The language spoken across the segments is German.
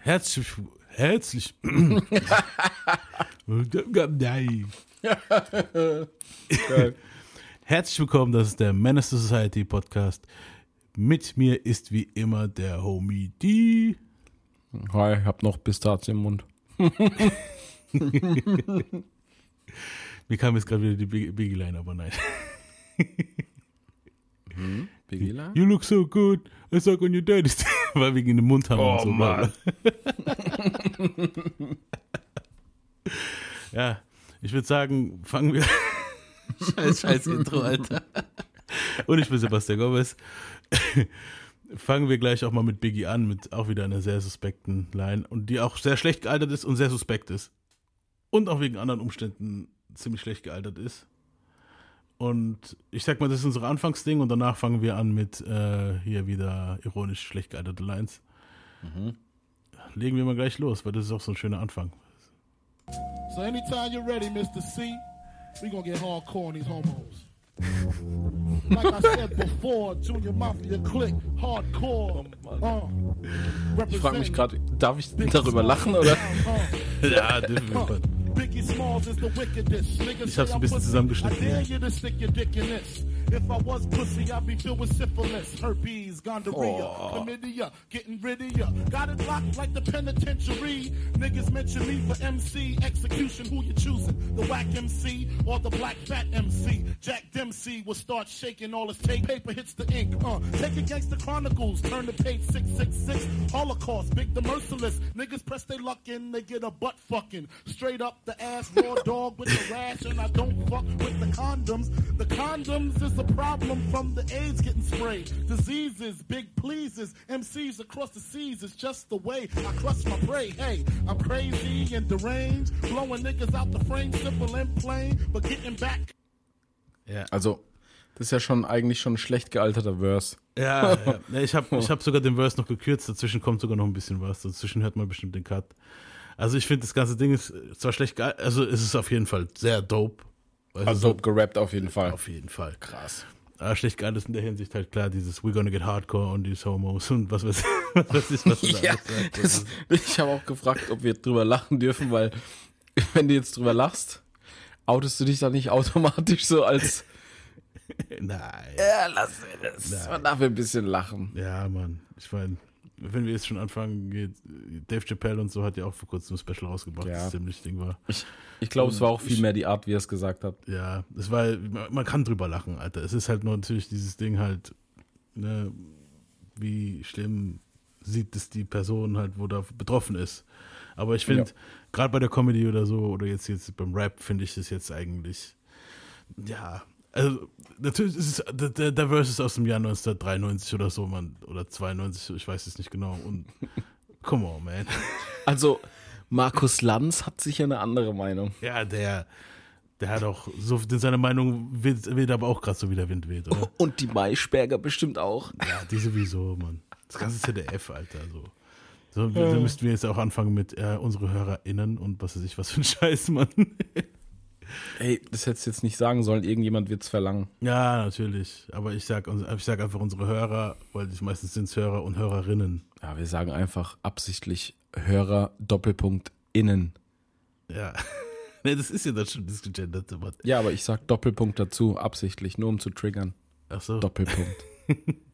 Herzlich, herzlich. Herzlich willkommen, das ist der Menace Society Podcast. Mit mir ist wie immer der Homie D. Hi, ich hab noch Pistazien im Mund. Mir kam jetzt gerade wieder die Big- Biggie Line, aber nein. Begila? You look so good. I suck on your daddy's. Weil wir ihn im Mund haben Oh, und so. Mann. ja, ich würde sagen, fangen wir. scheiß, scheiß Intro, Alter. Und ich bin Sebastian Gomez. fangen wir gleich auch mal mit Biggie an, mit auch wieder einer sehr suspekten Line und die auch sehr schlecht gealtert ist und sehr suspekt ist. Und auch wegen anderen Umständen ziemlich schlecht gealtert ist. Und ich sag mal, das ist unser Anfangsding und danach fangen wir an mit äh, hier wieder ironisch schlecht gealterte Lines. Legen wir mal gleich los, weil das ist auch so ein schöner Anfang. So anytime you're ready, Mr. C, we gonna get hardcore on these homos. like I said before, Junior Mafia Click, hardcore. Uh, Ich frage mich gerade, darf ich darüber lachen oder? Ja, definitiv. Ich hab's ein bisschen zusammengeschnitten, I dare ja. you to stick your dick in this. If I was pussy, I'd be filled with syphilis, herpes, gonorrhea, chlamydia, getting rid of ya. Got it locked like the penitentiary. Niggas mention me for MC execution. Who you choosing? The whack MC or the black fat MC? Jack Dempsey will start shaking all his tape. Paper hits the ink. Uh, take it gangsta chronicles. Turn to page 666. Holocaust, big the merciless. Niggas press their luck in, they get a butt fucking. Straight up the ass, raw dog with the rash, and I don't fuck with the condoms. The condoms is a problem from the AIDS getting sprayed. Diseases, big pleases, MCs across the seas is just the way I crush my prey. Hey, I'm crazy and deranged, blowing niggas out the frame, simple and plain, but getting back. Ja, Also, das ist ja schon eigentlich schon ein schlecht gealterter Verse. ja, ja. Ja, ich habe ich hab sogar den Verse noch gekürzt, dazwischen kommt sogar noch ein bisschen was, dazwischen hört man bestimmt den Cut. Also ich finde, das ganze Ding ist zwar schlecht gealtert, also es ist auf jeden Fall sehr dope. Weißt du, Also gerappt auf jeden Fall. auf jeden Fall. Krass. Aber schlecht gealtert ist in der Hinsicht halt klar, dieses We're gonna get hardcore und these Homos und was weiß, was weiß ich, was du da Ja. Das ich habe auch gefragt, ob wir drüber lachen dürfen, weil wenn du jetzt drüber lachst, outest du dich dann nicht automatisch so als Nein. Ja, lass mir das. Man darf ein bisschen lachen. Ja, Mann. Ich meine, wenn wir jetzt schon anfangen, geht, Dave Chappelle und so hat ja auch vor kurzem ein Special rausgebracht, Ja. das ziemlich Ding war. Ich, ich glaube, es war auch viel mehr die Art, wie er es gesagt hat. Ja, es war, man man kann drüber lachen, Alter. Es ist halt nur natürlich dieses Ding halt, ne, wie schlimm sieht es die Person halt, wo da betroffen ist. Aber ich finde, Ja. gerade bei der Comedy oder so, oder jetzt, jetzt beim Rap, finde ich das jetzt eigentlich, ja, also natürlich ist es, der, der der Verse ist aus dem Jahr 1993 oder so, man, oder 92, ich weiß es nicht genau. Und come on, man. Also, Markus Lanz hat sicher eine andere Meinung. Ja, der, der hat auch so, seine Meinung weht, weht aber auch gerade so wie der Wind weht, oder? Und die Maischberger bestimmt auch. Ja, die sowieso, Mann. Das ganze ZDF, Alter, so. So, da müssten wir jetzt auch anfangen mit äh, unsere HörerInnen und was weiß ich, was für ein Scheiß, Mann. Ey, das hättest du jetzt nicht sagen sollen. Irgendjemand wird's verlangen. ja, natürlich. Aber ich sag, ich sag einfach unsere Hörer, weil die meistens sind Hörer und Hörerinnen. Ja, wir sagen einfach absichtlich Hörer Doppelpunkt innen. Ja. nee, das ist ja dann schon das gegenderte, Mann. Ja, aber ich sag Doppelpunkt dazu, absichtlich, nur um zu triggern. Ach so. Doppelpunkt.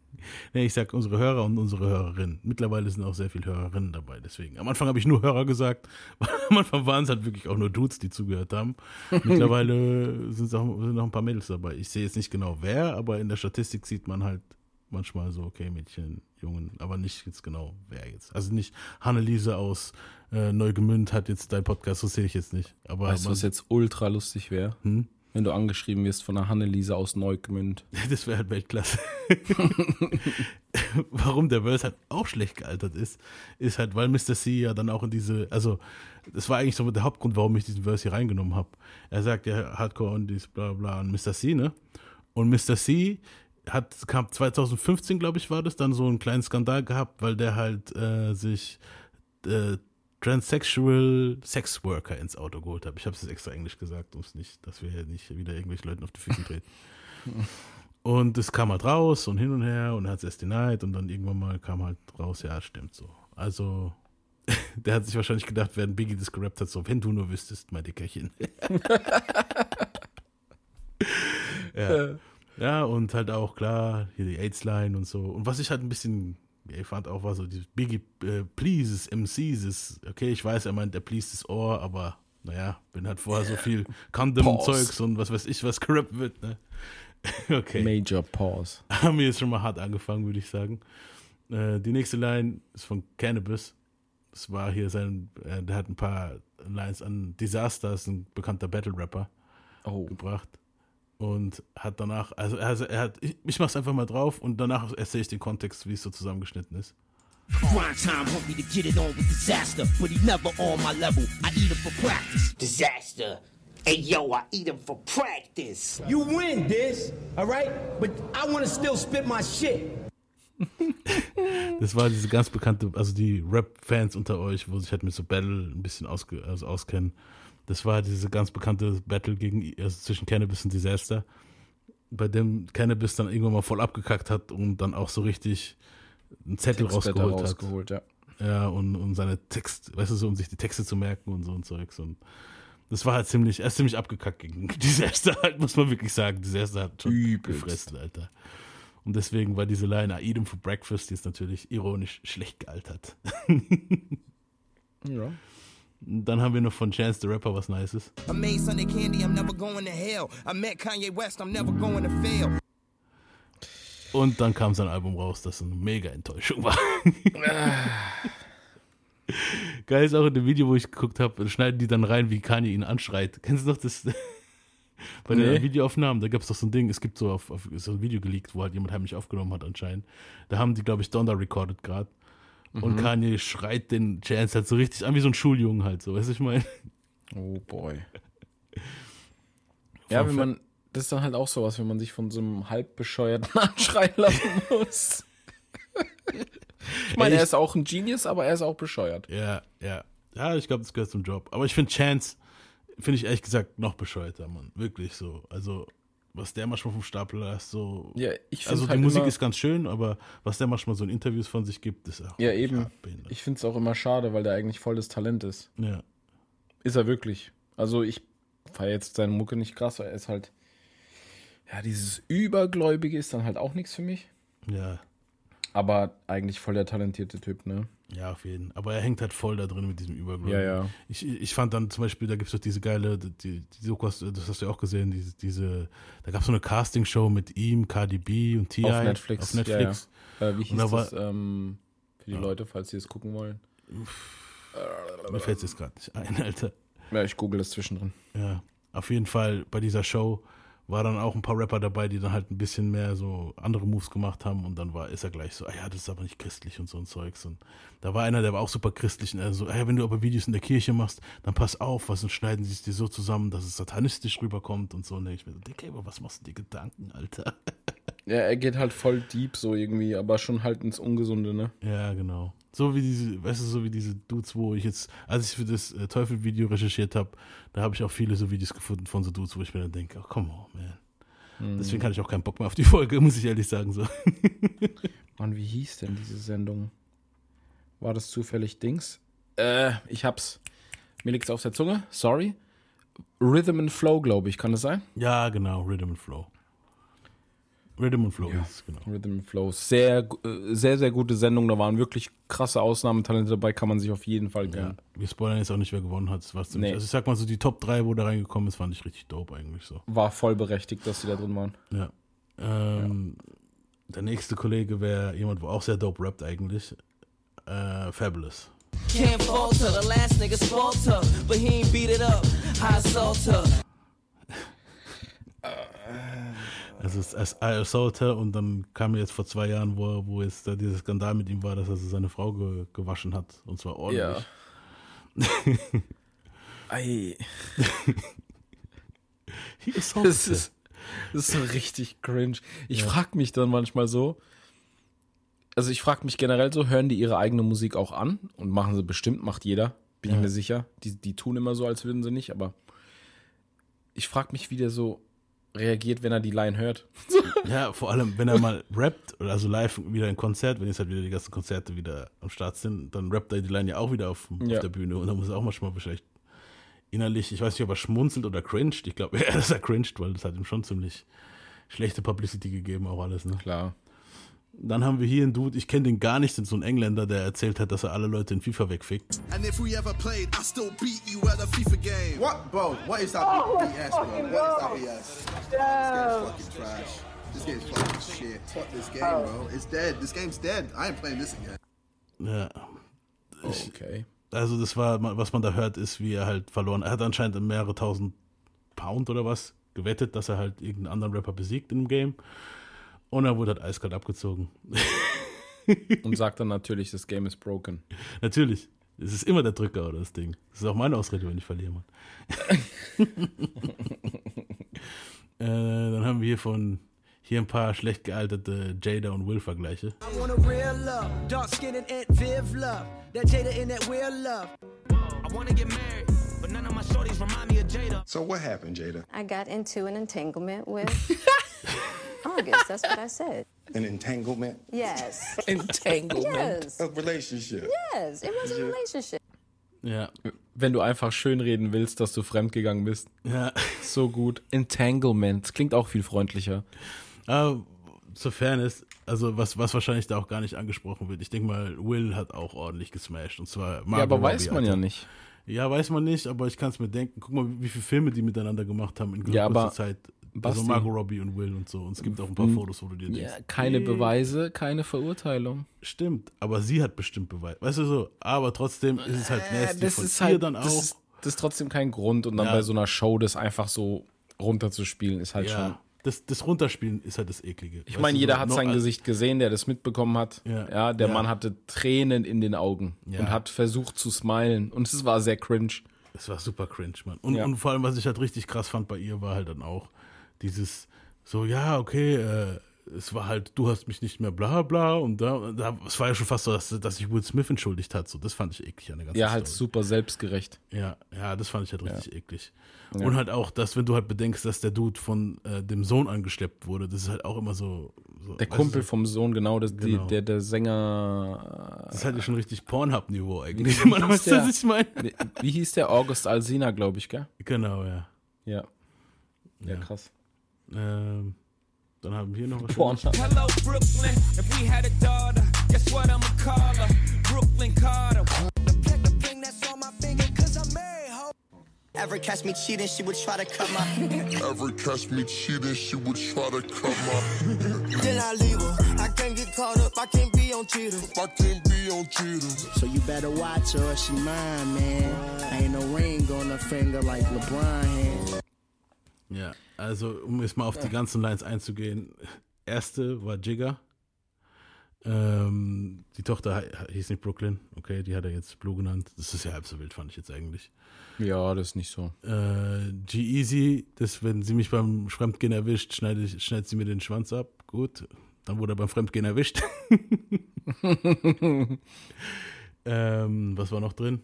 Nee, ich sag unsere Hörer und unsere Hörerinnen. Mittlerweile sind auch sehr viele Hörerinnen dabei, deswegen. Am Anfang habe ich nur Hörer gesagt. Am Anfang waren es halt wirklich auch nur Dudes, die zugehört haben. Mittlerweile sind auch, sind noch ein paar Mädels dabei. Ich sehe jetzt nicht genau wer, aber in der Statistik sieht man halt manchmal so, okay, Mädchen, Jungen, aber nicht jetzt genau wer jetzt. Also nicht Hanneliese aus äh, Neugemünd hat jetzt dein Podcast, so sehe ich jetzt nicht. Aber Weißt du, was jetzt ultra lustig wäre? Hm? Wenn du angeschrieben wirst von einer Hanneliese aus Neugmünd. Das wäre halt Weltklasse. Warum der Verse halt auch schlecht gealtert ist, ist halt, weil Mr. C ja dann auch in diese, also das war eigentlich so der Hauptgrund, warum ich diesen Verse hier reingenommen habe. Er sagt ja Hardcore und dies bla bla und Mr. C, ne? Und Mr. C hat, kam 2015, glaube ich, war das, dann so einen kleinen Skandal gehabt, weil der halt äh, sich äh, Transsexual Sex Worker ins Auto geholt hat. Ich habe es jetzt extra Englisch gesagt, um es nicht, dass wir hier nicht wieder irgendwelchen Leuten auf die Füße treten. Und es kam halt raus und hin und her und er hat es erst denied und dann irgendwann mal kam halt raus, ja, stimmt so. Also der hat sich wahrscheinlich gedacht, während Biggie das gerappt hat, so, wenn du nur wüsstest, mein Dickerchen. ja. ja, und halt auch, klar, hier die AIDS-Line und so. Und was ich halt ein bisschen, ich fand auch, war so, die Biggie äh, Pleases, MCs ist, okay, ich weiß, er meint, der please das Ohr, aber naja, bin halt vorher so viel Condom-Zeugs und was weiß ich, was gerappt wird, ne? Okay. Major Pause. Haben wir jetzt schon mal hart angefangen, würde ich sagen. Äh, die nächste Line ist von Cannabis. Das war hier sein, äh, der hat ein paar Lines an Disaster, ist ein bekannter Battle-Rapper, Oh. gebracht. Und hat danach, also er, er hat, ich, ich mach's einfach mal drauf und danach erzähle ich den Kontext, wie es so zusammengeschnitten ist. Grind time me to get it on with disaster, but he never on my level. I eat him for practice. Disaster. Hey yo, I eat him for practice. You win this, alright? But I wanna still spit my shit. Das war diese ganz bekannte, also die Rap-Fans unter euch, wo sich halt mit so Battle ein bisschen ausge, also auskennen. Das war diese ganz bekannte Battle gegen, also zwischen Cannabis und Disaster, bei dem Cannabis dann irgendwann mal voll abgekackt hat und dann auch so richtig einen Zettel Textblätter rausgeholt hat. rausgeholt, ja. Ja, und, und seine Text, weißt du, so, um sich die Texte zu merken und so und Zeugs. Und das war halt ziemlich, er ist ziemlich abgekackt gegen Disaster, halt, muss man wirklich sagen. Disaster hat schon Übelst. gefressen, Alter. Und deswegen war diese Line, I eat him for breakfast, die ist natürlich ironisch schlecht gealtert. ja. Und Dann haben wir noch von Chance the Rapper was Nices. I made Sunday candy, I'm never going to hell. I met Kanye West, I'm never going to fail. Und dann kam sein Album raus, das eine mega Enttäuschung war. Geil ist auch in dem Video, wo ich geguckt habe, schneiden die dann rein, wie Kanye ihn anschreit. Kennst du noch das? Bei den Nee. Videoaufnahmen, da gab es doch so ein Ding, es gibt so auf, auf so ein Video geleakt, wo halt jemand heimlich aufgenommen hat anscheinend. Da haben die, glaube ich, Donda recorded gerade. Und Kanye schreit den Chance halt so richtig an wie so ein Schuljungen halt, so, weißt du, ich meine? Oh boy. ja, wenn man, das ist dann halt auch sowas, wenn man sich von so einem halb bescheuerten anschreien lassen muss. ich meine, er ist auch ein Genius, aber er ist auch bescheuert. Ja, ja. Ja, ich glaube, das gehört zum Job. Aber ich finde Chance, finde ich ehrlich gesagt noch bescheuerter, Mann. Wirklich so. Also, was der manchmal vom Stapel lässt, so. Ja, ich finde also, die halt Musik ist ganz schön, aber was der manchmal so in Interviews von sich gibt, ist auch. Ja, eben. Ich finde es auch immer schade, weil der eigentlich voll das Talent ist. ja. Ist er wirklich. Also ich feiere jetzt seine Mucke nicht krass, weil er ist halt. Ja, dieses Übergläubige ist dann halt auch nichts für mich. Ja. Aber eigentlich voll der talentierte Typ, ne? Ja, auf jeden. Aber er hängt halt voll da drin mit diesem Überblick. Ja, ja. Ich, ich fand dann zum Beispiel, da gibt es doch diese geile, die, die Doku hast- das hast du ja auch gesehen, diese, diese da gab es so eine Castingshow mit ihm, Cardi B und T.I. Auf Netflix. Auf Netflix. Ja, ja. Äh, wie hieß da war- das ähm, für die Leute, falls sie es gucken wollen? Mir fällt es jetzt gerade nicht ein, Alter. Ja, ich google das zwischendrin. Ja, auf jeden Fall bei dieser Show war dann auch ein paar Rapper dabei, die dann halt ein bisschen mehr so andere Moves gemacht haben und dann war, ist er gleich so, ah ja, das ist aber nicht christlich und so ein Zeugs und da war einer, der war auch super christlich und er so, ja, wenn du aber Videos in der Kirche machst, dann pass auf, was und schneiden sie es dir so zusammen, dass es satanistisch rüberkommt und so und ich mir so, Dicker, aber was machst du dir Gedanken, Alter? Ja, er geht halt voll deep so irgendwie, aber schon halt ins Ungesunde, ne? Ja, genau. So wie diese, weißt du, so wie diese Dudes, wo ich jetzt, als ich für das äh, Teufel-Video recherchiert habe, da habe ich auch viele so Videos gefunden von so Dudes, wo ich mir dann denke, oh, come on, man. Deswegen hatte ich auch keinen Bock mehr auf die Folge, muss ich ehrlich sagen. So. Mann, wie hieß denn diese Sendung? War das zufällig Dings? Äh, ich hab's. Mir liegt's auf der Zunge, sorry. Rhythm and Flow, glaube ich, kann das sein? Ja, genau, Rhythm and Flow. Rhythm and Flow es, genau. Rhythm and Flow. Sehr, äh, sehr, sehr gute Sendung. Da waren wirklich krasse Ausnahmetalente dabei, kann man sich auf jeden Fall Ja, gönnen. wir spoilern jetzt auch nicht, wer gewonnen hat. Ziemlich, Nee. Also ich sag mal so, die Top 3, wo da reingekommen ist, fand ich richtig dope eigentlich so. War voll berechtigt, dass sie da drin waren. Ja. Ähm, Der nächste Kollege wäre jemand, wo auch sehr dope rappt eigentlich. Äh, Fabulous. Can't falter, the last nigga falter, but he ain't beat it up. High salter. Also es ist I Assaulter und dann kam jetzt vor zwei Jahren, wo, wo jetzt da dieser Skandal mit ihm war, dass er so seine Frau ge gewaschen hat. Und zwar ordentlich. Ei, He assaulted das ist, das ist so richtig cringe. Ich frag mich dann manchmal so, also ich frag mich generell so, hören die ihre eigene Musik auch an? Und machen sie bestimmt, macht jeder, bin ich Ja. mir sicher. Die, die tun immer so, als würden sie nicht, aber ich frag mich wieder so, reagiert, wenn er die Line hört. Ja, vor allem, wenn er mal rappt, oder also live wieder ein Konzert, wenn jetzt halt wieder die ganzen Konzerte wieder am Start sind, dann rappt er die Line ja auch wieder auf, Ja. auf der Bühne und dann muss er auch manchmal vielleicht innerlich, ich weiß nicht, ob er schmunzelt oder cringed. Ich glaube eher, dass er cringed, weil das hat ihm schon ziemlich schlechte Publicity gegeben, auch alles. Ne? Klar. Dann haben wir hier einen Dude, ich kenne den gar nicht, so ein Engländer, der erzählt hat, dass er alle Leute in FIFA wegfickt. And if we ever played, I still beat you at a FIFA game. What, bro? What is that BS, bro? What is that BS? This game's fucking trash. This game's fucking shit. Fuck this game, bro. It's dead. This game's dead. I ain't playing this again. Ja, Okay. also das war, was man da hört, ist, wie er halt verloren. Er hat anscheinend mehrere tausend Pound oder was gewettet, dass er halt irgendeinen anderen Rapper besiegt im Game. Und er wurde halt eiskalt abgezogen. Und sagt dann natürlich, das Game is broken. Natürlich. Es ist immer der Drücker oder das Ding. Das ist auch meine Ausrede, wenn ich verliere, Mann. äh, dann haben wir hier von hier ein paar schlecht gealterte Jada und Will Vergleiche. I shorties remind me of Jada. So what happened, Jada? I got into an entanglement with August. That's what I said. An entanglement? Yes. Entanglement. Yes. A relationship? Yes. It was a relationship. Ja, Wenn du einfach schönreden willst, dass du fremdgegangen bist. ja. So gut. Entanglement. Klingt auch viel freundlicher. Aber zur Fairness, also was, was wahrscheinlich da auch gar nicht angesprochen wird. Ich denke mal, Will hat auch ordentlich gesmashed. Und zwar Margot ja, aber Robbie, weiß man ja nicht. Ja, weiß man nicht, aber ich kann es mir denken. Guck mal, wie viele Filme die miteinander gemacht haben in kurzer Ja, aber, Zeit. Basti- also Margot Robbie und Will und so. Und es gibt auch ein paar Fotos, wo du dir denkst, Ja, keine nee, Beweise, keine Verurteilung. Stimmt, aber sie hat bestimmt Beweise. Weißt du so, aber trotzdem ist es halt nasty das von ist ihr halt, dann auch. Das ist, das ist trotzdem kein Grund. Und dann Ja. bei so einer Show das einfach so runterzuspielen, ist halt schon. Das, das Runterspielen ist halt das Eklige. Ich meine, jeder so, hat sein Gesicht gesehen, der das mitbekommen hat. Ja. Ja, der Ja. Mann hatte Tränen in den Augen Ja. und hat versucht zu smilen. Und es war sehr cringe. Es war super cringe, Mann. Und, und vor allem, was ich halt richtig krass fand bei ihr, war halt dann auch dieses so, ja, okay, äh, es war halt, du hast mich nicht mehr bla bla und da, da es war ja schon fast so, dass, dass sich Will Smith entschuldigt hat. So, das fand ich eklig an der ganzen Ja, halt Story. super selbstgerecht. Ja, ja, das fand ich halt richtig eklig. Und halt auch, dass, wenn du halt bedenkst, dass der Dude von äh, dem Sohn angeschleppt wurde, das ist halt auch immer so. so Der weißt du, Kumpel so, vom Sohn, genau, das, Genau. Die, der, der Sänger. Das ist halt schon richtig Pornhub-Niveau eigentlich. Man hieß weiß, der? was ich meine. Wie, wie hieß der? August Alsina, glaube ich, gell? Genau, ja. Ja. Ja, krass. Ähm, dann haben wir noch was. Pornhub. Hello, Brooklyn. If we had a daughter, guess what I'ma call her? Brooklyn Carter. The thing that's on my finger, cause I'm married, ho. Ever catch me cheating, she would try to cut my. Ever catch me cheating, she would try to cut my. then I leave her. I can't get caught up, I can't be on cheaters. I can't be on cheaters. So you better watch her or she mine, man. Ain't no ring on her finger like LeBron had. Ja, also um jetzt mal auf die ganzen Lines einzugehen. Erste war Jigger. Ähm, die Tochter hieß nicht Brooklyn, okay, die hat er jetzt Blue genannt. Das ist ja halb so wild, fand ich jetzt eigentlich. Ja, das ist nicht so. Äh, G-Easy, das, wenn sie mich beim Fremdgehen erwischt, schneidet, schneidet sie mir den Schwanz ab. Gut, dann wurde er beim Fremdgehen erwischt. ähm, was war noch drin?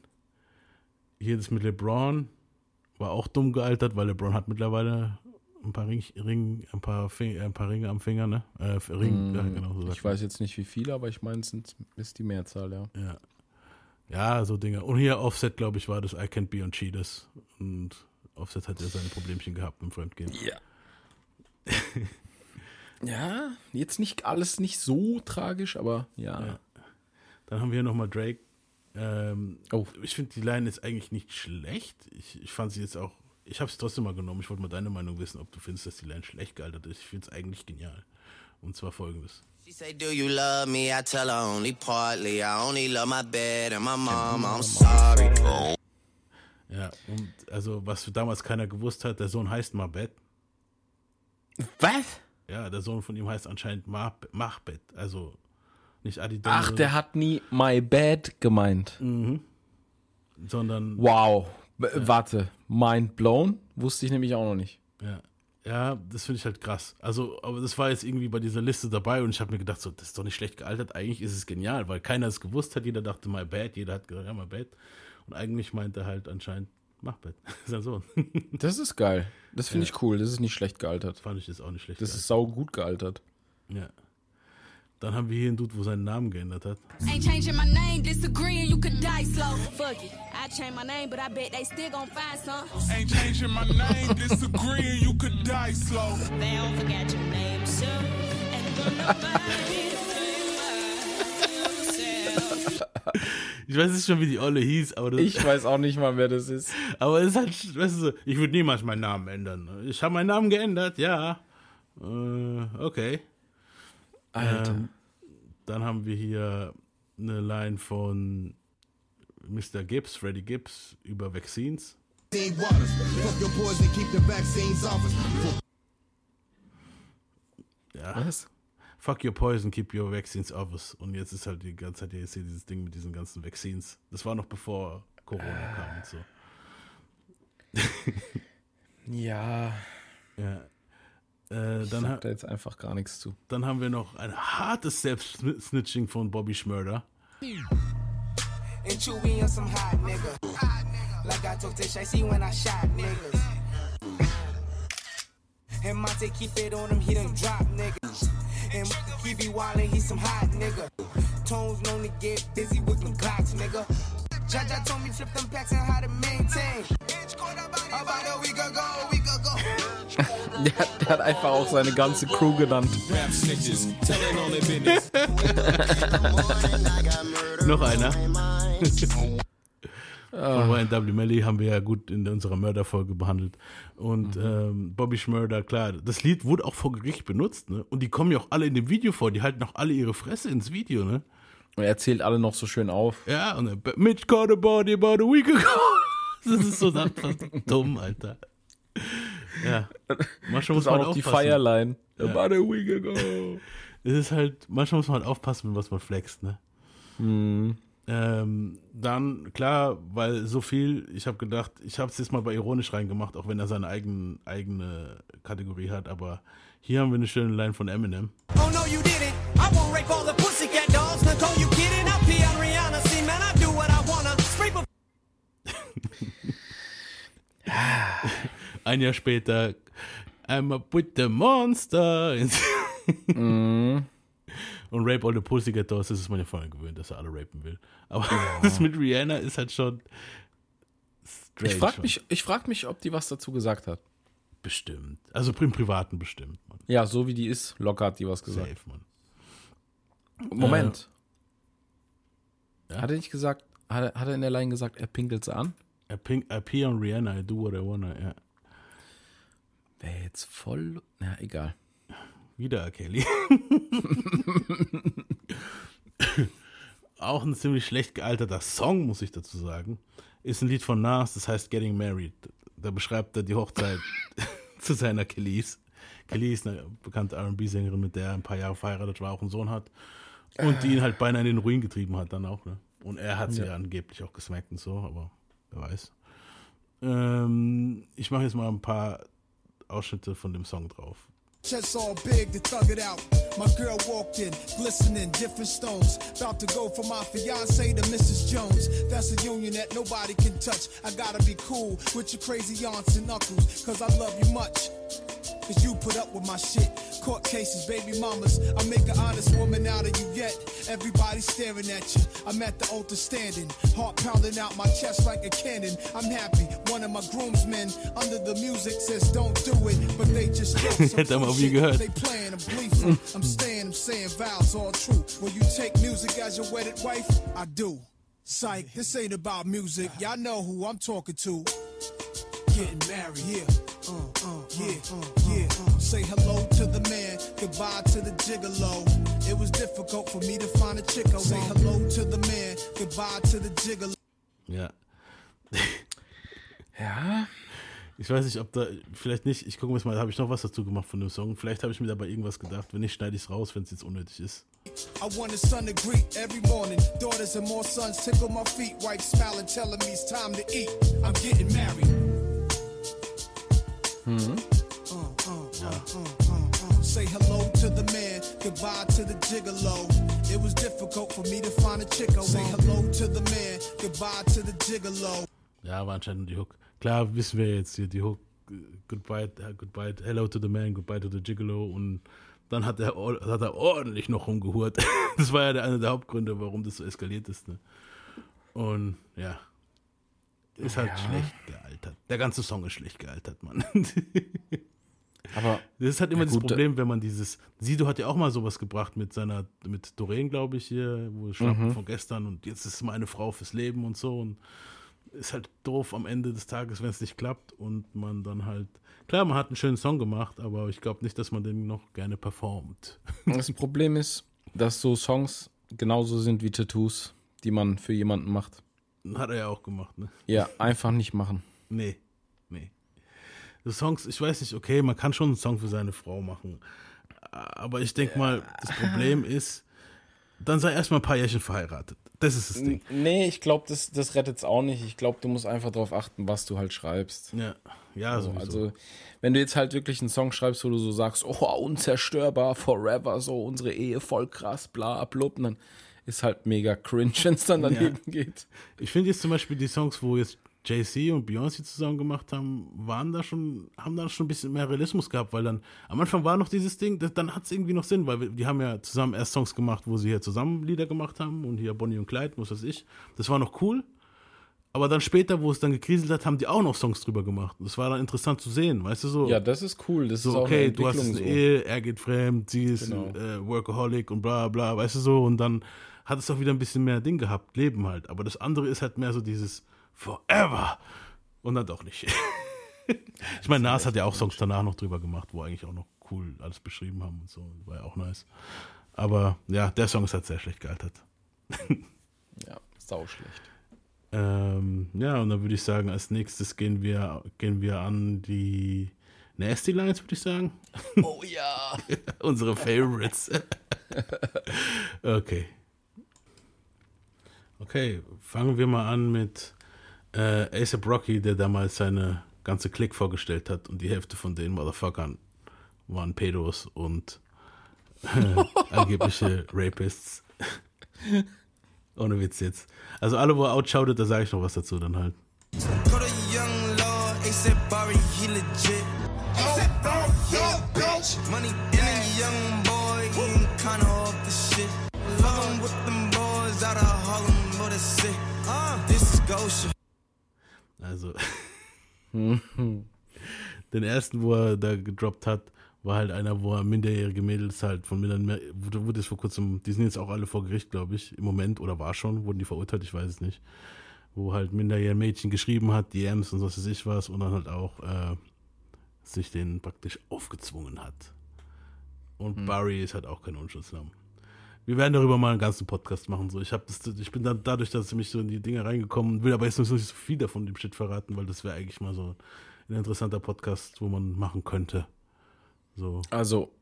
Hier das mit LeBron war auch dumm gealtert, weil LeBron hat mittlerweile ein paar, Ring, Ring, ein paar, Fing, ein paar Ringe am Finger, ne? Äh, Ring, ja, genau so Ich weiß jetzt nicht wie viele, aber ich meine, es ist die Mehrzahl, ja. Ja. Ja, so Dinge. Und hier Offset, glaube ich, war das I Can't Be on Cheaters. Und Offset hat ja seine Problemchen gehabt im Fremdgehen. Ja. ja, jetzt nicht alles nicht so tragisch, aber ja. Ja. Dann haben wir hier nochmal Drake. Ähm, Oh. Ich finde, die Line ist eigentlich nicht schlecht. Ich, ich fand sie jetzt auch, ich habe sie trotzdem mal genommen. Ich wollte mal deine Meinung wissen, ob du findest, dass die Line schlecht gealtert ist. Ich finde es eigentlich genial. Und zwar folgendes. She say, Do you love me? I tell her only partly. I only love my bed and my mom. I'm sorry. Ja, und also, was damals keiner gewusst hat, der Sohn heißt Mabet. Was? Ja, der Sohn von ihm heißt anscheinend Mahbet. Also nicht Adi Ach, der hat nie My Bad gemeint. sondern Wow. W- Warte, Mind blown? Wusste ich nämlich auch noch nicht. Ja, ja das finde ich halt krass. Also, aber das war jetzt irgendwie bei dieser Liste dabei und ich habe mir gedacht, so, das ist doch nicht schlecht gealtert. Eigentlich ist es genial, weil keiner es gewusst hat. Jeder dachte, my bad. Jeder hat gesagt, ja, my bad. Und eigentlich meint er halt anscheinend Macbeth. Sein Sohn. Das ist geil. Das finde ich cool. Das ist nicht schlecht gealtert. Fand ich das auch nicht schlecht. Das ist sau gut gealtert. ja. Dann haben wir hier einen Dude, wo seinen Namen geändert hat. Ain't changing my name, disagreeing, you could die slow. Fuck it, I change my name, but I bet they still gon' find some. Ain't changing my name, disagreeing, you could die slow. They don't forget your name, so. And don't nobody Ich weiß nicht schon, wie die Olle hieß, aber das, Ich weiß auch nicht mal, wer das ist. aber es ist halt, weißt du, so, ich würde niemals meinen Namen ändern. Ich habe meinen Namen geändert, ja. Äh, okay. Alter. Ähm, dann haben wir hier eine Line von Mr. Gibbs, Freddie Gibbs, über Vaccines. Ja. Was? Fuck your poison, keep your vaccines off us. Und jetzt ist halt die ganze Zeit jetzt hier dieses Ding mit diesen ganzen Vaccines. Das war noch bevor Corona kam und so. Ja. Ja. Äh, Ich dann, sag da jetzt einfach gar nichts zu. dann haben wir noch ein hartes Selbstsnitching von Bobby niggas. And Monte keep it on him, he done drop niggas. And he be wildin', he some hot nigga. Tones known to get busy with them clocks, nigga. Jaja told me flip them packs and how to maintain. About a week ago, a week ago. Der, hat- der hat einfach auch seine ganze Crew genannt. Noch einer. Von YNW Melly haben wir ja gut in unserer Mörderfolge behandelt. Und ähm, Bobby Schmörder, klar, das Lied wurde auch vor Gericht benutzt, ne? Und die kommen ja auch alle in dem Video vor, die halten auch alle ihre Fresse ins Video, ne? Und er zählt alle noch so schön auf. Ja, und dann, Mitch caught a body about a week ago. Das ist so dumm, Alter. Ja. Manchmal muss ist auch man noch die aufpassen. Fireline. Ja. About a week ago. Es ist halt, manchmal muss man halt aufpassen, was man flext, ne? Mhm. Ähm, dann, klar, weil so viel, ich habe gedacht, ich habe es jetzt mal bei ironisch reingemacht, auch wenn er seine eigen, eigene Kategorie hat, aber hier haben wir eine schöne Line von Eminem. Oh no, you didn't. I won't rape all the pussycat dogs. Nicole, you kidding? I'll pee on Rihanna. See, man, I do what I wanna. Spray Ein Jahr später, I'm up with the monster. Mhm. Und Rape All the Pussycat Dolls, das ist man ja vorhin gewöhnt, dass er alle rapen will. Aber das mit Rihanna ist halt schon strange. Ich frage mich, ich frag mich, ob die was dazu gesagt hat. Bestimmt. Also im Privaten bestimmt. Man. Ja, so wie die ist, locker hat die was gesagt. Safe, man. Moment. Äh, ja? Hat er nicht gesagt, hat er, hat er in der Line gesagt, er pinkelt sie an? I, pink, I pee on Rihanna, I do what I wanna, ja. Wäre jetzt voll. Na, egal. Wieder. Kelly. Auch ein ziemlich schlecht gealterter Song, muss ich dazu sagen. Ist ein Lied von Nas, das heißt Getting Married. Da beschreibt er die Hochzeit zu seiner Kelly's. Kelly ist eine bekannte R&B-Sängerin, mit der er ein paar Jahre verheiratet war, auch einen Sohn hat. Und die ihn halt beinahe in den Ruin getrieben hat dann auch, ne? Und er hat sie ja. Angeblich auch gesmackt und so, aber wer weiß. Ähm, ich mache jetzt mal ein paar Ausschnitte von dem Song drauf. Chest all big to thug it out. My girl walked in, glistening, different stones. About to go from my fiance to Mrs. Jones. That's a union that nobody can touch. I gotta be cool with your crazy aunts and uncles, cause I love you much. Cause you put up with my shit. Court cases, baby mamas. I make an honest woman out of you yet. Everybody staring at you. I'm at the altar standing. Heart pounding out my chest like a cannon. I'm happy. One of my groomsmen under the music says don't do it. But they just joke. some Hätte mal wie shit. gehört. They playing, I'm gleeful. I'm staying, I'm saying vows all true. Will you take music as your wedded wife? I do. Psych, this ain't about music. Y'all know who I'm talking to. Getting married, yeah. Uh, uh, yeah, uh, yeah. Uh. Say hello to the man, goodbye to the gigolo. It was difficult for me to find a chick. Say hello to the man, goodbye to the gigolo. Yeah. Ja. Ich weiß nicht, ob da, vielleicht nicht, ich gucke mal, habe ich noch was dazu gemacht von dem Song? Vielleicht habe ich mir dabei irgendwas gedacht. Wenn nicht, schneide ich es raus, wenn es jetzt unnötig ist. I want a son to greet every morning. Daughters and more sons tickle my feet. Wife smiling, telling me it's time to eat. I'm getting married. Mhm. Uh, uh, uh, uh, uh, uh. Say hello to the man, goodbye to the gigolo. It was difficult for me to find a chick. I Say hello to the man, goodbye to the gigolo. Ja, war anscheinend die Hook. Klar wissen wir jetzt hier die Hook, Goodbye, Goodbye, Hello to the Man, Goodbye to the Gigolo und dann hat er, hat er ordentlich noch rumgehurt. Das war ja der, einer der Hauptgründe, warum das so eskaliert ist. Ne? Und ja, ist halt Ja. schlecht gealtert. Der ganze Song ist schlecht gealtert, Mann. Aber Das ist halt immer Ja, das gut, Problem, wenn man dieses. Sido hat ja auch mal sowas gebracht mit seiner, mit Doreen, glaube ich, hier, wo Schnappen Mhm. von gestern und jetzt ist es meine Frau fürs Leben und so. Und ist halt doof am Ende des Tages, wenn es nicht klappt und man dann halt. Klar, man hat einen schönen Song gemacht, aber ich glaube nicht, dass man den noch gerne performt. das Problem ist, dass so Songs genauso sind wie Tattoos, die man für jemanden macht. Hat er ja auch gemacht, ne? Ja, einfach nicht machen. Nee, nee. So Songs, ich weiß nicht, okay, man kann schon einen Song für seine Frau machen. Aber ich denke mal, das Problem ist, dann sei erstmal ein paar Jährchen verheiratet. Das ist das Ding. Nee, ich glaube, das, das rettet es auch nicht. Ich glaube, du musst einfach darauf achten, was du halt schreibst. Ja, ja, also, sowieso. also, wenn du jetzt halt wirklich einen Song schreibst, wo du so sagst, oh, unzerstörbar, forever, so unsere Ehe voll krass, bla, blub, dann ist halt mega cringe, wenn es dann daneben geht. Ich finde jetzt zum Beispiel die Songs, wo jetzt Jay-Z und Beyoncé zusammen gemacht haben, waren da schon, haben da schon ein bisschen mehr Realismus gehabt, weil dann am Anfang war noch dieses Ding, das, dann hat es irgendwie noch Sinn, weil wir, die haben ja zusammen erst Songs gemacht, wo sie hier zusammen Lieder gemacht haben und hier Bonnie und Clyde, was weiß ich. Das war noch cool. Aber dann später, wo es dann gekriselt hat, haben die auch noch Songs drüber gemacht. Das war dann interessant zu sehen, weißt du so. Ja, das ist cool. Das so, ist auch okay, du hast eine so. Ehe, er geht fremd, sie ist Genau. äh, Workaholic und bla bla, weißt du so. Und dann hat es auch wieder ein bisschen mehr Ding gehabt, Leben halt. Aber das andere ist halt mehr so dieses Forever. Und dann doch nicht. ich meine, Nas hat ja auch Songs danach noch drüber gemacht, wo eigentlich auch noch cool alles beschrieben haben und so. War ja auch nice. Aber ja, der Song ist halt sehr schlecht gealtert. Ja, sau schlecht. Ähm, ja, und dann würde ich sagen, als nächstes gehen wir, gehen wir an die Nasty Lines, würde ich sagen. Oh ja. Unsere Favorites. okay. Okay, fangen wir mal an mit äh, ASAP Rocky, der damals seine ganze Clique vorgestellt hat und die Hälfte von den Motherfuckern waren Pedos und äh, angebliche Rapists. Ohne Witz jetzt. Also alle, wo er outshoutet, da sage ich noch was dazu dann halt. Go Also, den ersten, wo er da gedroppt hat, war halt einer, wo er minderjährige Mädels halt von Mindern, wurde, wurde es vor kurzem, die sind jetzt auch alle vor Gericht, glaube ich, im Moment, oder war schon, wurden die verurteilt, ich weiß es nicht, wo halt minderjährige Mädchen geschrieben hat, DMs und was weiß ich was, und dann halt auch äh, sich den praktisch aufgezwungen hat. Und Barry ist halt auch kein Unschuldsname. Wir werden darüber mal einen ganzen Podcast machen. So, ich habe das, ich bin dann dadurch, dass ich mich so in die Dinge reingekommen will, aber jetzt nicht so viel davon dem Shit verraten, weil das wäre eigentlich mal so ein interessanter Podcast, wo man machen könnte. So. Also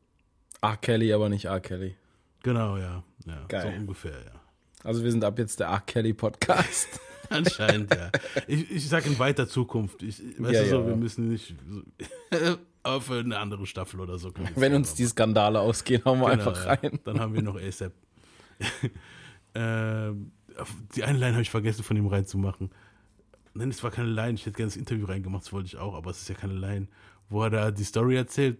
R. Kelly, aber nicht R. Kelly. Genau, ja. ja Geil. So ungefähr, ja. Also wir sind ab jetzt der R. Kelly Podcast. Anscheinend, ja. Ich, ich sage in weiter Zukunft. Ich, weißt Ja, du so, ja. wir müssen nicht. So, für eine andere Staffel oder so. Wenn uns die Skandale ausgehen, hauen wir Genau, einfach rein. Dann haben wir noch ASAP. ähm, die eine Line habe ich vergessen von ihm reinzumachen. Nein, es war keine Line. Ich hätte gerne das Interview reingemacht, das wollte ich auch, aber es ist ja keine Line. Wo er da die Story erzählt,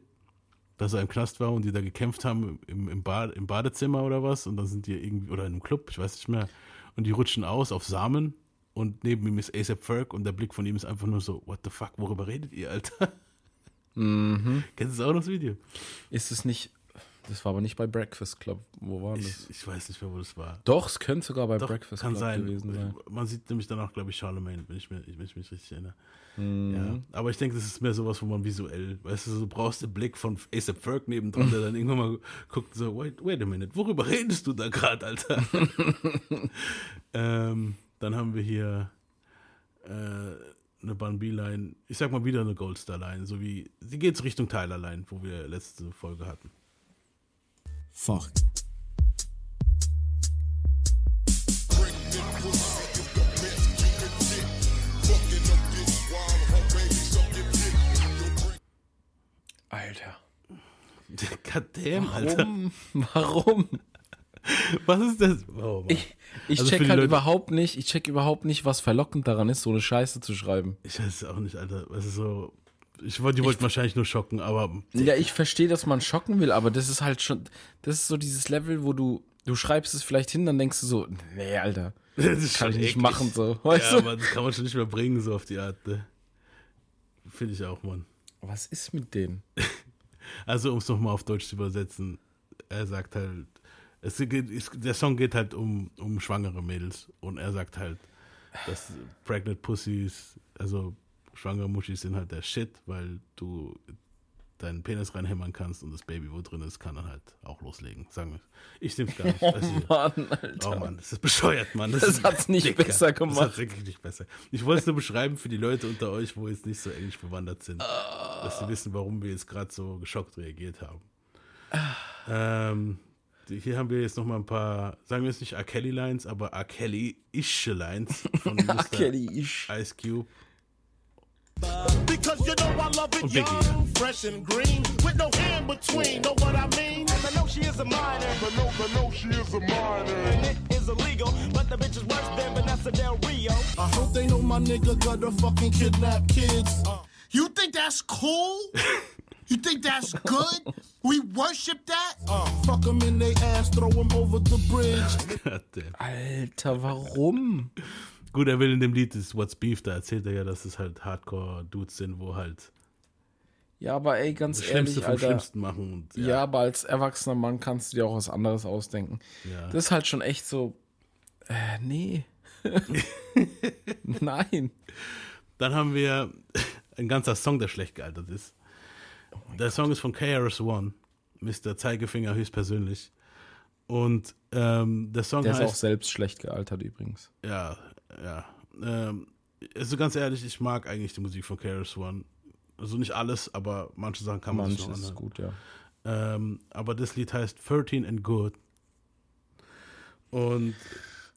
dass er im Knast war und die da gekämpft haben im, im, Bad, im Badezimmer oder was. Und dann sind die irgendwie, oder in einem Club, ich weiß nicht mehr. Und die rutschen aus auf Samen und neben ihm ist ASAP Ferg und der Blick von ihm ist einfach nur so, what the fuck, worüber redet ihr, Alter? Mhm. Kennst du auch noch das Video? Ist es nicht. Das war aber nicht bei Breakfast Club. Wo war das? Ich, weiß nicht mehr, wo das war. Doch, es könnte sogar bei Doch, Breakfast Club sein. gewesen sein. Man sieht nämlich danach, glaube ich, Charlemagne, wenn ich, mir, wenn ich mich richtig erinnere. Mhm. Ja, aber ich denke, das ist mehr sowas, wo man visuell, weißt du, du brauchst den Blick von ASAP Ferg nebendran, der dann irgendwann mal guckt, so, wait, wait a minute, worüber redest du da gerade, Alter? ähm, dann haben wir hier äh, eine Bambi-Line, ich sag mal wieder eine Goldstar-Line, so wie, sie geht Richtung Tyler-Line, wo wir letzte Folge hatten. Fuck. Alter. Goddamn, Alter. Warum? Warum? Was ist das? Oh. Ich, ich Also check halt Leute- überhaupt nicht, ich check überhaupt nicht, was verlockend daran ist, so eine Scheiße zu schreiben. Ich weiß es auch nicht, Alter. Es ist so. Ich wollte, die wollten wahrscheinlich nur schocken, aber. Ja, ich verstehe, dass man schocken will, aber das ist halt schon, das ist so dieses Level, wo du, du schreibst es vielleicht hin, dann denkst du so, nee, Alter, Das das kann ich nicht eklig. machen, so. Weißt ja, du? aber das kann man schon nicht mehr bringen, so auf die Art. Ne? Finde ich auch, Mann. Was ist mit denen? Also, um es nochmal auf Deutsch zu übersetzen, er sagt halt, es geht, es, der Song geht halt um, um schwangere Mädels und er sagt halt, dass Pregnant Pussies, also schwangere Muschis sind halt der Shit, weil du deinen Penis reinhämmern kannst und das Baby, wo drin ist, kann dann halt auch loslegen, sagen wir. Ich nehm's gar nicht. Oh Also, Mann, Alter. Oh Mann, das ist bescheuert, Mann. Das ist hat's nicht Dicker. besser Das gemacht. hat's wirklich nicht besser. Ich wollte es nur beschreiben für die Leute unter euch, wo jetzt nicht so englisch bewandert sind, dass sie wissen, warum wir jetzt gerade so geschockt reagiert haben. Ähm, hier haben wir jetzt noch mal ein paar, sagen wir jetzt nicht R. Kelly Lines, aber R. Kelly-ische Lines von. Mr. Kelly-ish. Ice Cube. Because you know I love it young, fresh and green, with no in between. Know what I mean? I know she is a minor. But no, but no, she is a minor. And it is illegal, but the bitch is worse than Vanessa Del Rio. I hope they know my nigga got to fucking kidnap kids. You think that's cool? You think that's good? We worship that? Uh, fuck them in they ass, throw them over the bridge. Alter, warum? Gut, er will in dem Lied, das ist What's Beef, da erzählt er ja, dass es halt Hardcore-Dudes sind, wo halt Ja, aber ey, ganz das Schlimmste ehrlich, vom Alter. Schlimmsten machen. Und, Ja. aber als erwachsener Mann kannst du dir auch was anderes ausdenken. Ja. Das ist halt schon echt so, äh, nee. Nein. Dann haben wir ein ganzer Song, der schlecht gealtert ist. Der Song ist von KRS-One, Mr. Zeigefinger höchstpersönlich. Und ähm, der Song Der ist auch heißt... selbst schlecht gealtert übrigens. Ja, ja. Ähm, also ganz ehrlich, ich mag eigentlich die Musik von KRS-One. Also nicht alles, aber manche Sachen kann man sich noch Manches ist gut, ja. Ähm, aber das Lied heißt 13 and Good. Und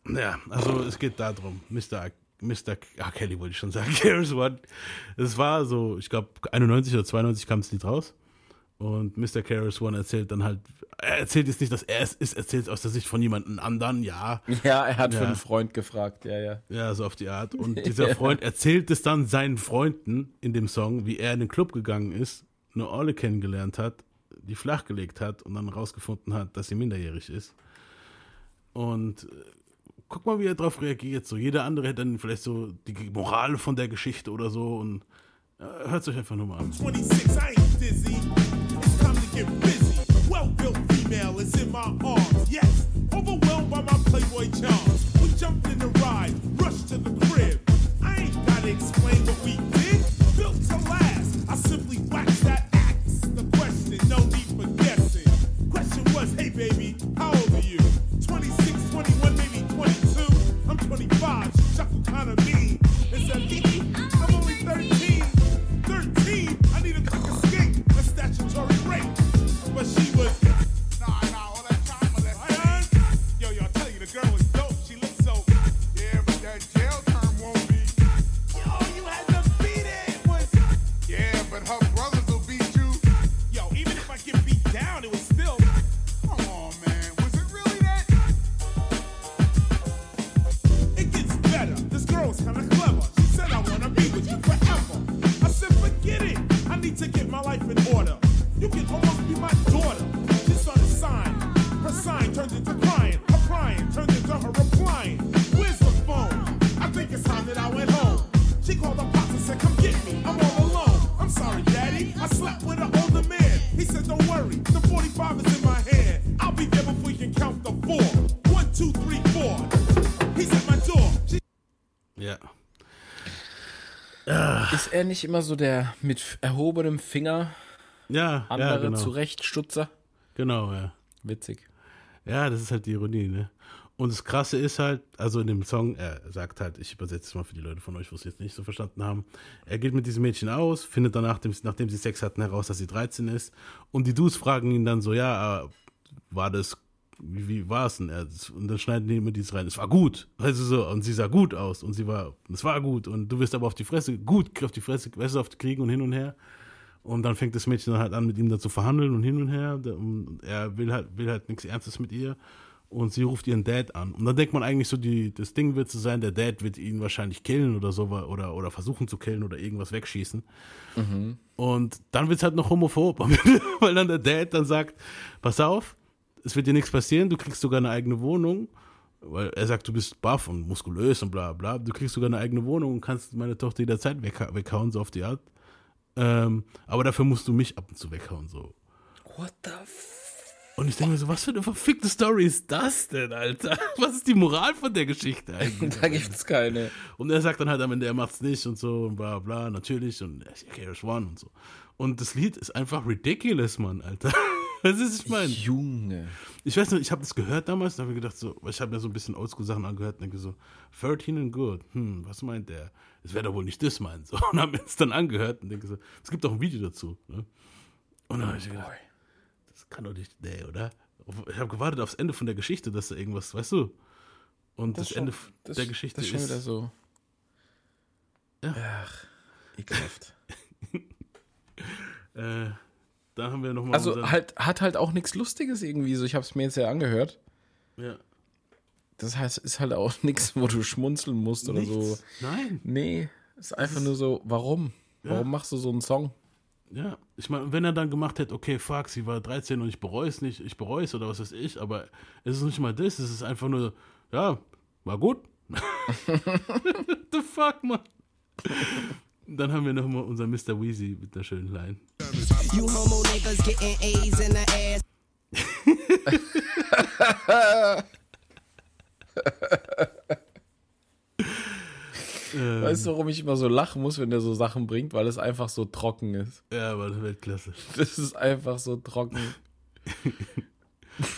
ja, also es geht darum, Mr. Mr. R. Kelly wollte ich schon sagen, Keras One. Es war so, ich glaube 91 oder 92 kam das Lied raus. Und Mr. Keras One erzählt dann halt, er erzählt jetzt nicht, dass er es ist, erzählt aus der Sicht von jemandem anderen, ja. Ja, er hat für Ja. einen Freund gefragt, ja, ja. Ja, so auf die Art. Und dieser Freund erzählt es dann seinen Freunden in dem Song, wie er in den Club gegangen ist, eine Olle kennengelernt hat, die flachgelegt hat und dann rausgefunden hat, dass sie minderjährig ist. Und äh, guck mal, wie er darauf reagiert. So, jeder andere hätte dann vielleicht so die Moral von der Geschichte oder so und äh, hört euch einfach nur mal an. 26, I ain't dizzy. It's time to get busy. Well-built female is in my arms. Yes, overwhelmed by my Playboy charms. We jumped in the ride, rushed to the crib. I ain't gotta explain what we did. Built to last. I simply waxed that axe. The question, no need for guessing. Question was, hey baby, how old are you? 26, 21, maybe 22. I'm 25. She chuckled kind of mean. And said, Kiki, er nicht immer so der mit erhobenem Finger Ja, andere ja, genau. Zurechtstutzer? Genau, ja. Witzig. Ja, das ist halt die Ironie, ne? Und das Krasse ist halt, also in dem Song, er sagt halt, ich übersetze es mal für die Leute von euch, wo es jetzt nicht so verstanden haben. Er geht mit diesem Mädchen aus, findet danach, dem, nachdem sie Sex hatten, heraus, dass sie 13 ist. Und die Dudes fragen ihn dann so, ja, äh, war das, wie, wie war es denn? Er- Und dann schneiden die immer dieses rein, es war gut. Also so, und sie sah gut aus und sie war, es war gut. Und du wirst aber auf die Fresse, gut auf die Fresse, weißt du, auf die kriegen und hin und her. Und dann fängt das Mädchen dann halt an, mit ihm da zu verhandeln und hin und her. Und er will halt, will halt nichts Ernstes mit ihr. und sie ruft ihren Dad an. Und dann denkt man eigentlich so, die, das Ding wird so sein, der Dad wird ihn wahrscheinlich killen oder so oder, oder versuchen zu killen oder irgendwas wegschießen. Mhm. Und dann wird es halt noch homophob, weil dann der Dad dann sagt, pass auf, es wird dir nichts passieren, du kriegst sogar eine eigene Wohnung, weil er sagt, du bist buff und muskulös und bla bla, du kriegst sogar eine eigene Wohnung und kannst meine Tochter jederzeit wegha weghauen, so auf die Art. Ähm, aber dafür musst du mich ab und zu weghauen, so. What the f Und ich denke mir so, was für eine verfickte Story ist das denn, Alter? Was ist die Moral von der Geschichte eigentlich? Da gibt's keine. Und er sagt dann halt am Ende, er macht's nicht und so und bla bla, natürlich und Carriage One und so. Und das Lied ist einfach ridiculous, Mann, Alter. Das ist, ich meine. Junge. Ich weiß nicht, ich habe das gehört damals und habe mir gedacht, so, ich habe mir so ein bisschen Oldschool-Sachen angehört und denke so, 13 and good, hm, was meint der? Das wäre doch wohl nicht das meint. So, und habe mir das dann angehört und denke so, es gibt auch ein Video dazu. Ne? Und dann habe ich gedacht, das kann doch nicht, nee, oder? Ich habe gewartet aufs Ende von der Geschichte, dass da irgendwas, weißt du? Und das, Das Ende schon- der das- Geschichte das ist schon ist. wieder so. Ja. Ach, ekelhaft. Äh, da haben wir nochmal. Also halt, hat halt auch nichts Lustiges irgendwie so. Ich habe es mir jetzt ja angehört. Ja. Das heißt, ist halt auch nichts, wo du schmunzeln musst oder so. Nichts. Nein. Nee, ist einfach nur so, warum? Warum Ja. machst du so einen Song? Ja, ich meine, wenn er dann gemacht hätte, okay, fuck, sie war 13 und ich bereue es nicht, ich bereue es oder was weiß ich, aber es ist nicht mal das, es ist einfach nur, ja, war gut. The fuck, man. Dann haben wir nochmal unser Mr. Weezy mit einer schönen Line. You homo niggas getting A's in the ass. Ähm, Weißt du, warum ich immer so lachen muss, wenn der so Sachen bringt? Weil es einfach so trocken ist. Ja, aber das ist Weltklasse. Das ist einfach so trocken.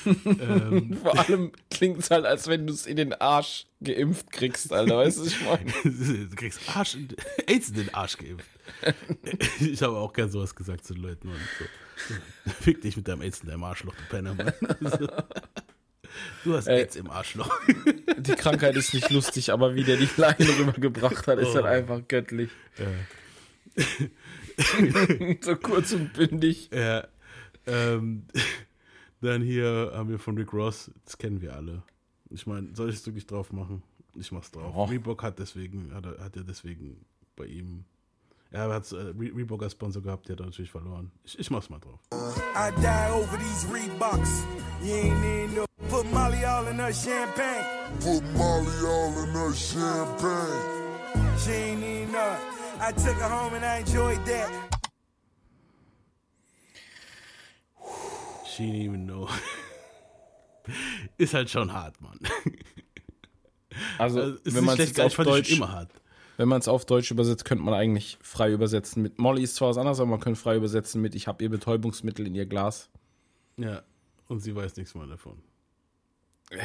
Ähm. Vor allem klingt es halt, als wenn du es in den Arsch geimpft kriegst, Alter. Weißt du, was ich meine? du kriegst Arsch, in- AIDS in den Arsch geimpft. Ich habe auch gern sowas gesagt zu den Leuten. Und so. Fick dich mit deinem AIDS in deinem Arschloch, du Penner, Mann. Du hast Ey. AIDS im Arschloch. Die Krankheit ist nicht lustig, aber wie der die Line rübergebracht hat, ist halt Oh. einfach göttlich. Ja. so kurz und bündig. Ja. Ähm, dann hier haben wir von Rick Ross, das kennen wir alle. Ich meine, soll ich es wirklich drauf machen? Ich mach's drauf. Oh. Reebok hat deswegen, hat er, hat er deswegen bei ihm. Er hat äh, Re Reebok als Sponsor gehabt, der hat er natürlich verloren. Ich, ich mach's mal drauf. I die over these Reeboks. You ain't need no put Molly all in her champagne. Put Molly all in her champagne. She ain't need none. I took her home and I enjoyed that. She didn't even know. Ist halt schon hart, Mann. Also, Also, wenn man es auf Deutsch immer hart. Wenn man es auf Deutsch übersetzt, könnte man eigentlich frei übersetzen mit Molly ist zwar was anderes, aber man könnte frei übersetzen mit ich habe ihr Betäubungsmittel in ihr Glas. Ja, und sie weiß nichts mehr davon.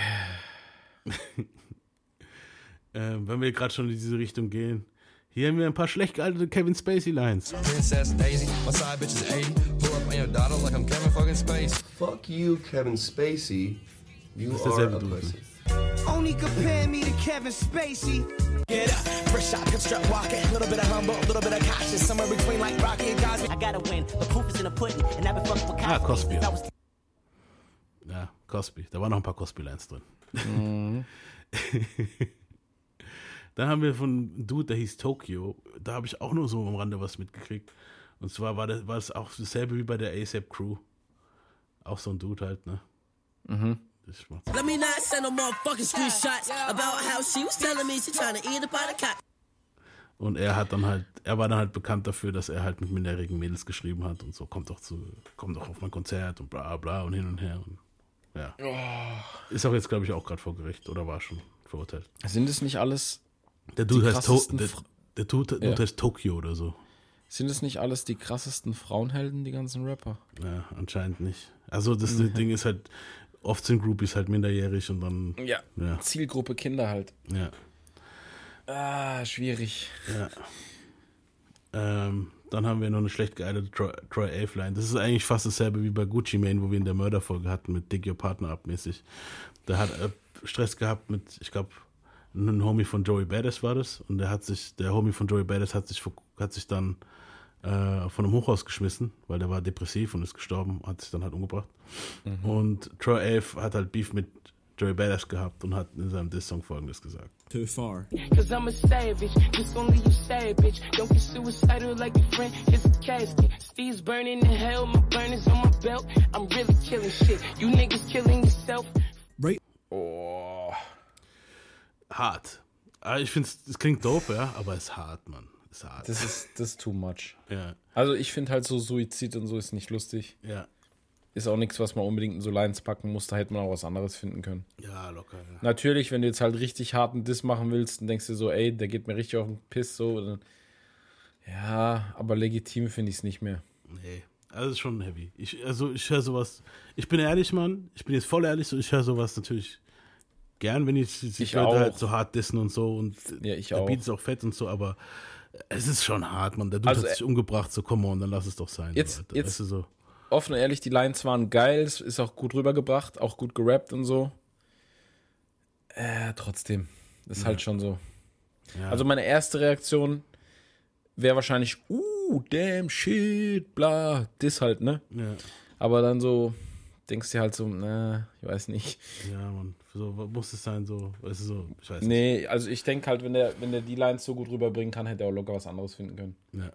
ähm, wenn wir gerade schon in diese Richtung gehen, hier haben wir ein paar schlecht gealterte Kevin Spacey Lines. Princess Daisy, my side bitch is 80. Your daughter like I'm Kevin fucking Space. Fuck you, Kevin Spacey. You Ist das are a pussy. Only compare me to Kevin Spacey. Get up, fresh out, strap walking. Little bit of humble, a little bit of cautious. Somewhere between like Rocky and Cosby. I gotta win. The proof is in the pudding. And I've been fucking with Ah, Cosby. I was Ja, Cosby. Da waren noch ein paar Cosby-Lines drin. Mhm. Dann haben wir von einem Dude, der hieß Tokyo. Da habe ich auch nur so am Rande was mitgekriegt. Und zwar war das, war das auch dasselbe wie bei der ASAP Crew. Auch so ein Dude halt, ne? Mhm. Let me not send no more fucking screenshots about how she was telling me she trying to eat up out cat. Und er hat dann halt, er war dann halt bekannt dafür, dass er halt mit minderjährigen Mädels geschrieben hat und so, kommt doch zu, kommt doch auf mein Konzert und bla bla und hin und her. Und, ja. Ist auch jetzt, glaube ich, auch gerade vor Gericht oder war schon verurteilt. Sind es nicht alles Der Dude, die heißt, to der, der Dude, Dude Ja. heißt Tokyo oder so. Sind es nicht alles die krassesten Frauenhelden, die ganzen Rapper? Ja, anscheinend nicht. Also das Mhm. Ding ist halt, oft sind Groupies halt minderjährig und dann. Ja. Ja. Zielgruppe Kinder halt. Ja. Ah, schwierig. Ja. Ähm, dann haben wir noch eine schlecht gealtete Troy, Troy Ave-Line. Das ist eigentlich fast dasselbe wie bei Gucci Mane, wo wir in der Mörderfolge hatten mit Dig Your Partner abmäßig. Da hat er Stress gehabt mit, ich glaube, ein Homie von Joey Badass war das. Und der hat sich, der Homie von Joey Badass hat sich, hat sich dann äh, von einem Hochhaus geschmissen, weil der war depressiv und ist gestorben, hat sich dann halt umgebracht. Mhm. Und Troy Ave hat halt Beef mit Joey Badass gehabt und hat in seinem Diss-Song folgendes gesagt. Too far. Cause I'm a savage, just gonna leave you bitch. Don't get suicidal like your friend, here's a casket. Steve's burning in hell, my burners on my belt. I'm really killing shit. You niggas killing yourself. Right. Oh. Hart. Ah, Ich finde es klingt dope, ja, aber es ist hart, Mann. Ist hart. Das ist, das ist too much. Ja. Also ich finde halt so Suizid und so ist nicht lustig. Ja. Ist auch nichts, was man unbedingt in so Lines packen muss. Da hätte man auch was anderes finden können. Ja, locker. Ja. Natürlich, wenn du jetzt halt richtig harten Diss machen willst, dann denkst du so, ey, der geht mir richtig auf den Piss, so. Dann, ja, aber legitim finde ich es nicht mehr. Nee, also ist schon heavy. Ich, also ich höre sowas, ich bin ehrlich, Mann, ich bin jetzt voll ehrlich, so ich höre sowas natürlich gern, wenn ich die Ich Leute auch. halt so hart dissen und so und Ja, ich der auch. Beat ist auch fett und so, aber es ist schon hart, Mann. Der Dude Also, hat sich umgebracht, so come on, dann lass es doch sein. Jetzt- Alter. jetzt- Weißt du, so. Offen und ehrlich, die Lines waren geil, es ist auch gut rübergebracht, auch gut gerappt und so. Äh, trotzdem. Das ist Ja. halt schon so. Ja. Also meine erste Reaktion wäre wahrscheinlich, uh, damn shit, bla, das halt, ne? Ja. Aber dann so, denkst du halt so, na, ich weiß nicht. Ja, Mann, so muss es sein, so, du, so, ich weiß nicht. Nee, also ich denke halt, wenn der, wenn der die Lines so gut rüberbringen kann, hätte er auch locker was anderes finden können. Ja,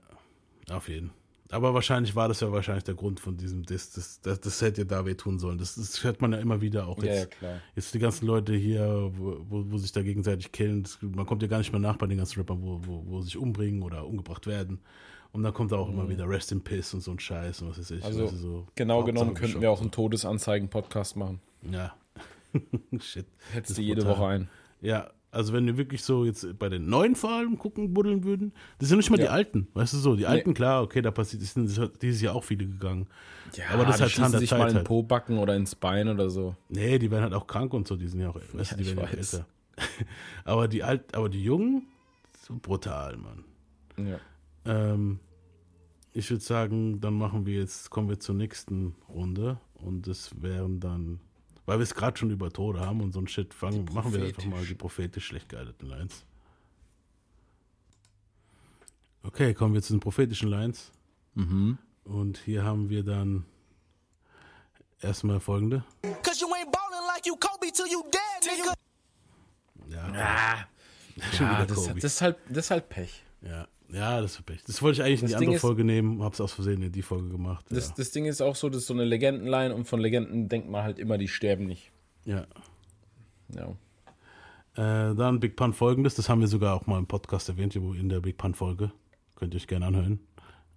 auf jeden. Aber wahrscheinlich war das ja wahrscheinlich der Grund von diesem Diss. Das, das, das hätte ja da wehtun sollen. Das, das hört man ja immer wieder auch Ja, jetzt. ja, klar. Jetzt die ganzen Leute hier, wo, wo, sich da gegenseitig killen. Das, man kommt ja gar nicht mehr nach bei den ganzen Rappern, wo, wo, wo sich umbringen oder umgebracht werden. Und dann kommt da auch immer wieder Rest in Piss und so ein Scheiß und was weiß ich. Mhm. Also du, so genau genommen könnten wir auch einen Todesanzeigen-Podcast machen. Ja. Shit. Hättest du jede brutal. Woche ein. Ja, also wenn wir wirklich so jetzt bei den neuen vor allem gucken, buddeln würden, das sind nicht mal die Ja. alten, weißt du so, die Nee. alten, klar, okay, da passiert, es sind dieses Jahr auch viele gegangen. Ja, aber das die halt schießen Hand der sich Zeit mal in den halt. Po-Backen oder ins Bein oder so. Nee, die werden halt auch krank und so, die sind ja auch, weißt Ja, du, die werden ja weiß. älter. aber die alt, aber die Jungen, so brutal, Mann. Ja. Ähm, ich würde sagen, dann machen wir jetzt, kommen wir zur nächsten Runde und das wären dann, weil wir es gerade schon über Tode haben und so ein Shit, fangen, machen wir einfach mal die prophetisch schlecht gealterten Lines. Okay, kommen wir zu den prophetischen Lines. Mhm. Und hier haben wir dann erstmal folgende. Like you Kobe till you dead, nigga. Ja, Schon Ja, wieder das, das, ist halt, das ist halt Pech. Ja, ja, das ist Pech. Das wollte ich eigentlich in die Ding andere ist- Folge nehmen, hab's aus Versehen in die Folge gemacht. Das, ja. das Ding ist auch so, das ist so eine Legendenline und von Legenden denkt man halt immer, die sterben nicht. ja. Ja. Äh, dann Big Pun folgendes, das haben wir sogar auch mal im Podcast erwähnt, in der Big Pun Folge. Könnt ihr euch gerne anhören.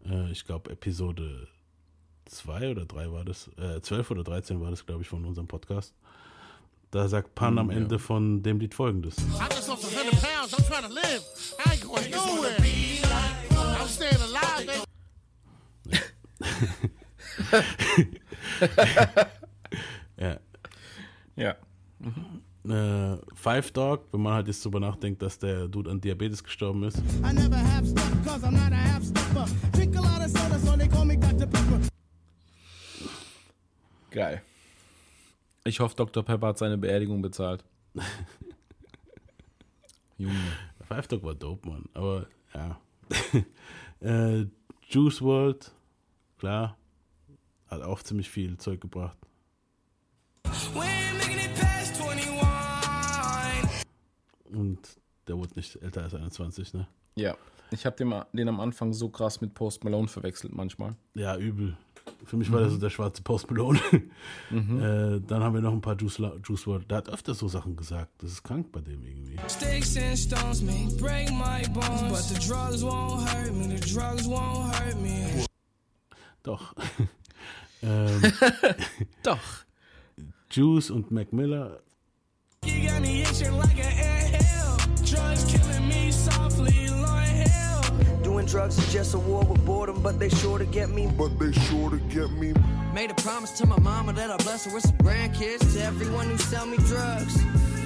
Äh, ich glaube, Episode 2 oder 3 war das, äh, 12 oder 13 war das, glaube ich, von unserem Podcast. Da sagt Pun am ja. Ende von dem Lied folgendes. I just lost 100 pounds. I'm trying to live. I ain't going nowhere. I'm staying alive, baby. Ja. Ja. Äh, Five Dog, wenn man halt jetzt drüber nachdenkt, dass der Dude an Diabetes gestorben ist. I never have stuff cause I'm not a half stepper. Drink a lot of soda, so they call me Dr. Pepper. Geil. Ich hoffe, Dr. Pepper hat seine Beerdigung bezahlt. Junge. Five Dog war dope, Mann. Aber ja. äh, Juice World, klar, hat auch ziemlich viel Zeug gebracht. We ain't making it past 21. Und der wurde nicht älter als 21, ne? Ja. Ich habe den, den am Anfang so krass mit Post Malone verwechselt manchmal. Ja, übel. Für mich war das so der schwarze Post Malone. äh, dann haben wir noch ein paar Juice, Juice World. Der hat öfter so Sachen gesagt. Das ist krank bei dem irgendwie. Sticks and stones may break my bones, but the drugs won't hurt me. The drugs won't hurt me. Doch. ähm, Doch. Juice und Mac Miller. You got me itching like an anthill. Drugs killing me drugs is just a war with boredom, but they sure to get me. But they sure to get me. Made a promise to my mama that I'll bless her with some grandkids. To everyone who sell me drugs,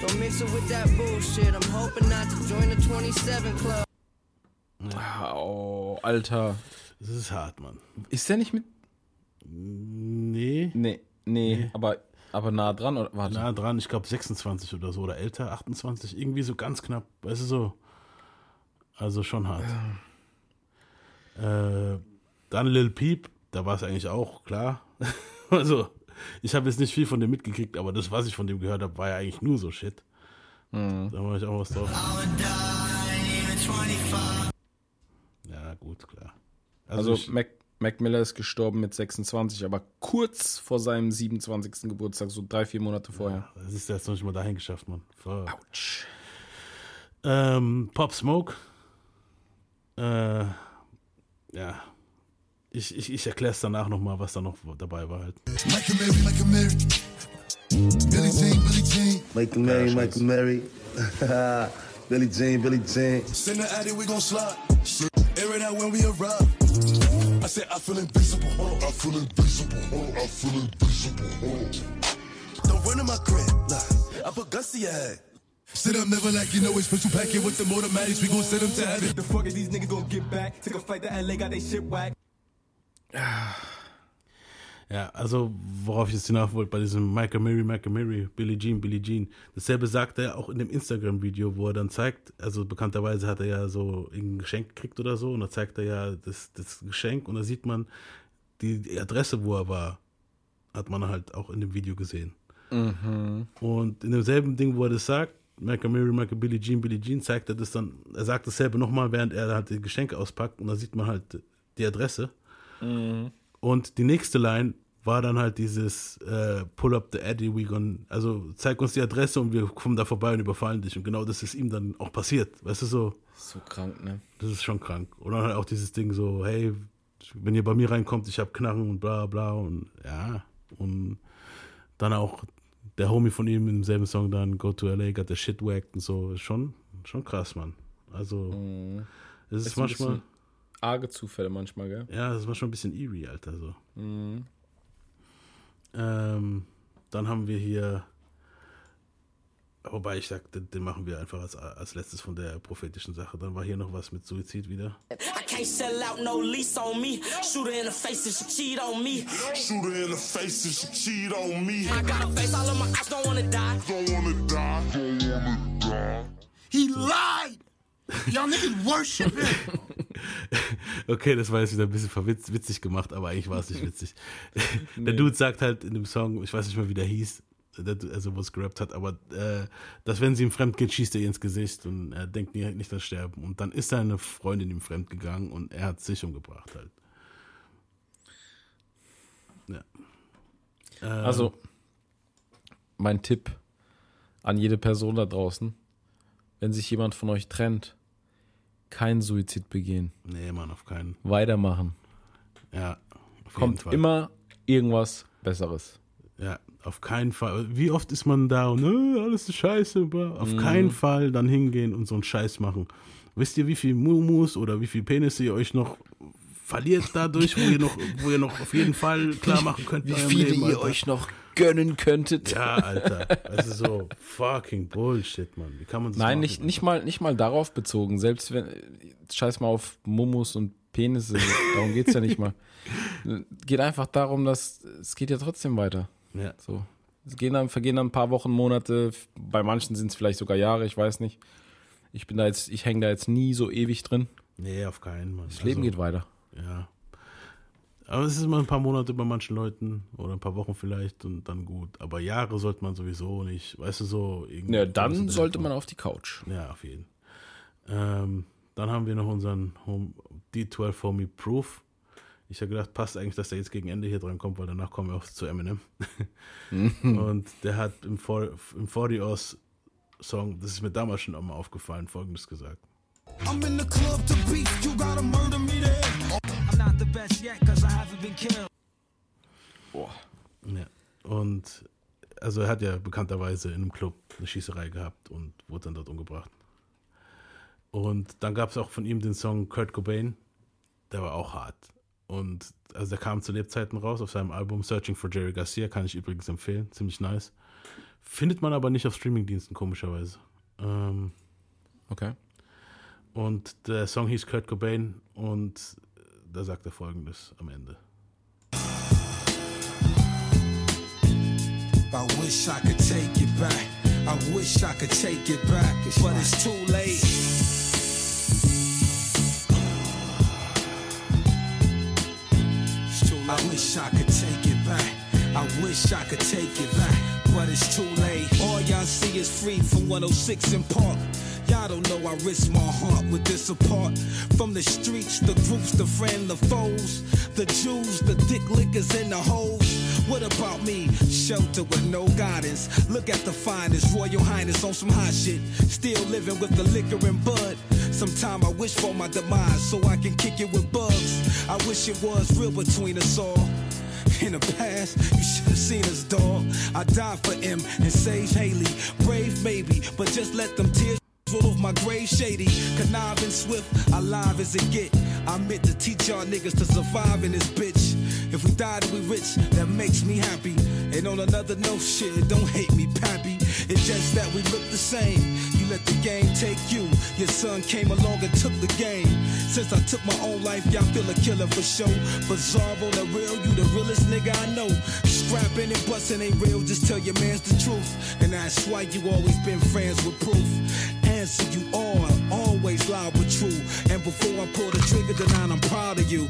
don't mix it with that bullshit. I'm hoping not to join the 27 club. Oh, Alter. Das ist hart, Mann. Ist der nicht mit. Nee. Nee, nee, aber, aber nah dran. Oder? Warte. Nah dran, ich glaube 26 oder so oder älter, 28, irgendwie so ganz knapp, weißt du so. Also schon hart. Äh, dann Lil Peep, da war es eigentlich auch klar. also, ich habe jetzt nicht viel von dem mitgekriegt, aber das, was ich von dem gehört habe, war ja eigentlich nur so Shit. Mhm. Da war ich auch was drauf. Ja, gut, klar. Also, ich- Mac, Mac Miller ist gestorben mit 26, aber kurz vor seinem 27. Geburtstag, so drei, vier Monate vorher. Das ist jetzt noch nicht mal dahin geschafft, Mann. Fuck. Autsch. Ähm, Pop Smoke. Äh, ja. Ich, ich, ich erkläre es danach nochmal, was da noch dabei war halt. Michael Mary, Michael Mary. Billy Jean, Billy Jean. Michael Mary, Michael Mary. Billy Jean, Billy Jean. Send the addy, we gon' slide. Air it out when we arrive. I said I feel invisible. I feel invisible. I feel invisible. Don't run in my crib. Nah, I put guns to your head. Sit up, never like you know it's special packet with the automatics. We gon' send them to heaven. The fuck is these niggas gonna get back? Took a flight to LA, got they shit whack. Ja, also worauf ich jetzt hinauf wollte, bei diesem Michael Mary, Michael Mary, Billie Jean, Billie Jean. Dasselbe sagt er auch in dem Instagram-Video, wo er dann zeigt, also bekannterweise hat er ja so ein Geschenk gekriegt oder so und da zeigt er ja das, das Geschenk und da sieht man die, Adresse, wo er war, hat man halt auch in dem Video gesehen. Mhm. Und in demselben Ding, wo er das sagt, Mary, Michael Billie Jean, Billie Jean, zeigt er das dann, er sagt dasselbe nochmal, während er halt die Geschenke auspackt und da sieht man halt die Adresse. Mhm. Und die nächste Line war dann halt dieses äh, Pull up the Eddie, we gonna, also zeig uns die Adresse und wir kommen da vorbei und überfallen dich. Und genau das ist ihm dann auch passiert. Weißt du so? So krank, ne? Das ist schon krank. Und dann halt auch dieses Ding so, hey, wenn ihr bei mir reinkommt, ich hab Knarren und bla bla und ja. Und dann auch der Homie von ihm im selben Song dann, Go to LA, got the shit whacked und so. Ist Schon, schon krass, Mann. Also, es ist, Ist manchmal, arge Zufälle manchmal, gell? ja, das ist manchmal ein bisschen eerie, Alter, so. Mhm. Ähm, dann haben wir hier, wobei ich sag, den, den machen wir einfach als, als letztes von der prophetischen Sache. Dann war hier noch was mit Suizid wieder. I can't sell out no lease on me. Shoot her in the face if she cheat on me. Shoot her in the face if she cheat on me. I got a face, all of my eyes don't wanna die. Don't wanna die. Don't wanna die. He lied. Y'all niggas worship him. Okay, das war jetzt wieder ein bisschen verwitz, witzig gemacht, aber eigentlich war es nicht witzig. Der Dude sagt halt in dem Song, ich weiß nicht mehr, wie der hieß, also wo es gerappt hat, aber äh, dass wenn sie ihm fremd geht, schießt er ihr ins Gesicht und er denkt nie- nicht an Sterben. Und dann ist seine Freundin ihm fremd gegangen und er hat sich umgebracht halt. Ja. Ähm, Also, mein Tipp an jede Person da draußen, wenn sich jemand von euch trennt, kein Suizid begehen. Nee, Mann, auf keinen. Weitermachen. Ja, Kommt immer irgendwas Besseres. Ja, auf keinen Fall. Wie oft ist man da und äh, alles ist scheiße. bla. Auf Mhm. keinen Fall dann hingehen und so einen Scheiß machen. Wisst ihr, wie viel Mumus oder wie viel Penisse ihr euch noch verliert dadurch, wo ihr noch, wo ihr noch auf jeden Fall klar machen könnt, Wie viele Leben, ihr euch noch gönnen könntet. Ja, Alter. Das ist so fucking Bullshit, Mann. Wie kann man das Nein, machen? nicht, nicht, mal, nicht mal darauf bezogen. Selbst wenn, scheiß mal auf Mumus und Penisse, darum geht es ja nicht mal. Geht einfach darum, dass es geht ja trotzdem weiter. Ja. So. Es gehen dann, vergehen dann ein paar Wochen, Monate, bei manchen sind es vielleicht sogar Jahre, ich weiß nicht. Ich bin da jetzt, ich hänge da jetzt nie so ewig drin. Nee, auf keinen, Mann. Das Leben Also, geht weiter. Ja. Aber es ist immer ein paar Monate bei manchen Leuten oder ein paar Wochen vielleicht und dann gut. Aber Jahre sollte man sowieso nicht. Weißt du, so irgendwie. Ja, dann sollte man auf die Couch. Ja, auf jeden. Ähm, dann haben wir noch unseren Home, D12 Homie Proof. Ich habe gedacht, passt eigentlich, dass der jetzt gegen Ende hier dran kommt, weil danach kommen wir auch zu Eminem. Mhm. Und der hat im, 40 im 40 Oz Song, das ist mir damals schon auch mal aufgefallen, folgendes gesagt. I'm in the club to beef. You gotta murder me there. I'm not the best yet, cause I haven't been killed. Ja. Und also er hat ja bekannterweise in einem Club eine Schießerei gehabt und wurde dann dort umgebracht. Und dann gab es auch von ihm den Song Kurt Cobain, der war auch hart. Und also der kam zu Lebzeiten raus auf seinem Album Searching for Jerry Garcia, kann ich übrigens empfehlen, ziemlich nice. Findet man aber nicht auf Streamingdiensten, komischerweise. Ähm, okay. Und der Song hieß Kurt Cobain und da sagt er folgendes am Ende. I wish I could take it back. I wish I could take it back, but it's too late. Wish I could take it back. I wish I could take it back, but it's too late. All y'all see is free from 106 in Park. Y'all don't know I risk my heart with this apart. From the streets, the groups, the friend, the foes, the Jews, the dick lickers, and the hoes. What about me? Shelter with no guidance. Look at the finest, Royal Highness on some hot shit. Still living with the liquor and bud. Sometime I wish for my demise so I can kick it with bugs. I wish it was real between us all. In the past, you should have seen us, dog. I died for M and saved Haley. Brave maybe, but just let them tears roll off my grave shady. Conniving swift, alive as it get. I meant to teach y'all niggas to survive in this bitch. If we die and we rich, that makes me happy. And on another note, shit, don't hate me, pappy. It's just that we look the same. You let the game take you. Your son came along and took the game. Since I took my own life, y'all feel a killer for sure. Bizarre on the real, you the realest nigga I know. Scrapping and busting ain't real, just tell your mans the truth. And that's why you always been friends with proof. Answer you all, always loud but true. And before I pull the trigger, then I'm proud of you.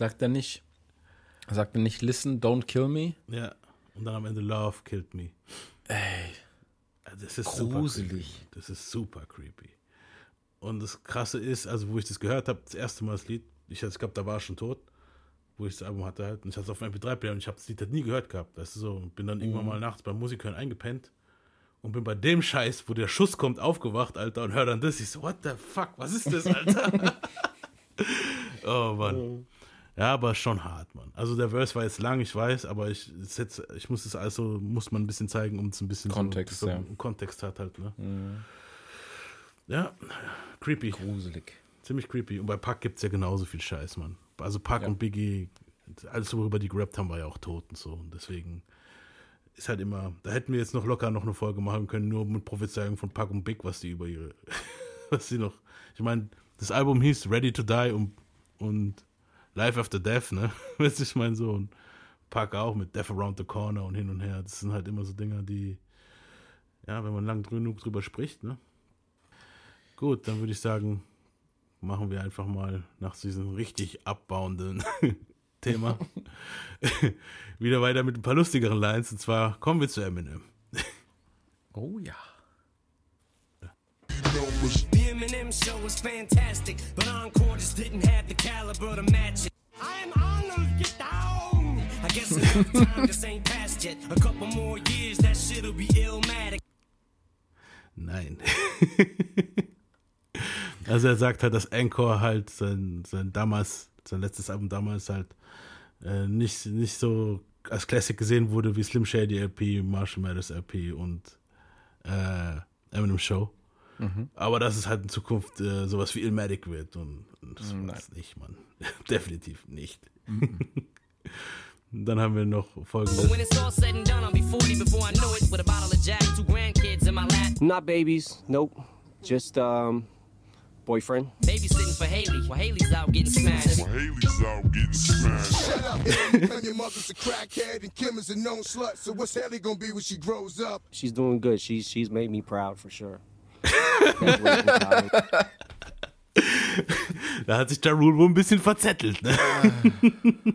Sagt er nicht, sagt er nicht, listen, don't kill me? Ja. Und dann am Ende Love killed me. Ey. Das ist Gruselig. Super creepy. das ist super creepy. Und das Krasse ist, also wo ich das gehört habe, das erste Mal das Lied, ich, ich glaube, da war er schon tot, wo ich das Album hatte halt. Und ich hatte es auf dem MP3-Player und ich habe das Lied halt nie gehört gehabt. Weißt du so, und bin dann irgendwann Mhm. mal nachts beim Musikhören eingepennt und bin bei dem Scheiß, wo der Schuss kommt, aufgewacht, Alter, und hör dann das. Ich so, what the fuck, was ist das, Alter? oh Mann. Ja, aber schon hart, Mann. Also der Verse war jetzt lang, ich weiß, aber ich, jetzt, ich muss es also, muss man ein bisschen zeigen, um es ein bisschen Kontext, so, so ja. Kontext hat halt, ne? Mhm. Ja, creepy. Gruselig. Ziemlich creepy. Und bei Pac gibt es ja genauso viel Scheiß, Mann. Also Pac Ja. und Biggie, alles worüber die gerappt haben, war ja auch tot und so. Und deswegen ist halt immer, da hätten wir jetzt noch locker noch eine Folge machen können, nur mit Prophezeiungen von Pac und Big, was die über ihre, was sie noch, ich meine, das Album hieß Ready to Die und, und Life After Death, ne? Weißt du, ich meine so. Und Pac auch mit Death Around the Corner und hin und her. Das sind halt immer so Dinger, die, ja, wenn man lang genug drüber spricht, ne? Gut, dann würde ich sagen, machen wir einfach mal nach diesem richtig abbauenden Thema wieder weiter mit ein paar lustigeren Lines. Und zwar kommen wir zu Eminem. Oh ja. The Eminem show was fantastic, but Encore just didn't have the caliber to match Nein. also er sagt halt, dass Encore halt sein, sein damals, sein letztes Album damals halt äh, nicht, nicht so als Classic gesehen wurde wie Slim Shady LP, Marshall Mathers LP und äh, Eminem Show. Mhm. Aber dass es halt in Zukunft äh, sowas wie Illmatic wird und, und das Nein. nicht, Mann. Definitiv nicht. Dann haben wir noch folgendes. But when it's all said and done, I'll be 40 before I know it with a bottle of Jack, two grandkids in my lap. Not babies, nope. Just um, boyfriend. Babysitting for Haley while Haley's out getting smashed. Haley's out getting smashed. Shut up. and your mother's a crackhead and Kim is a known slut. So what's Haley gonna be when she grows up? She's doing good. She's she's made me proud for sure. Da hat sich Rule wohl ein bisschen verzettelt. Ne?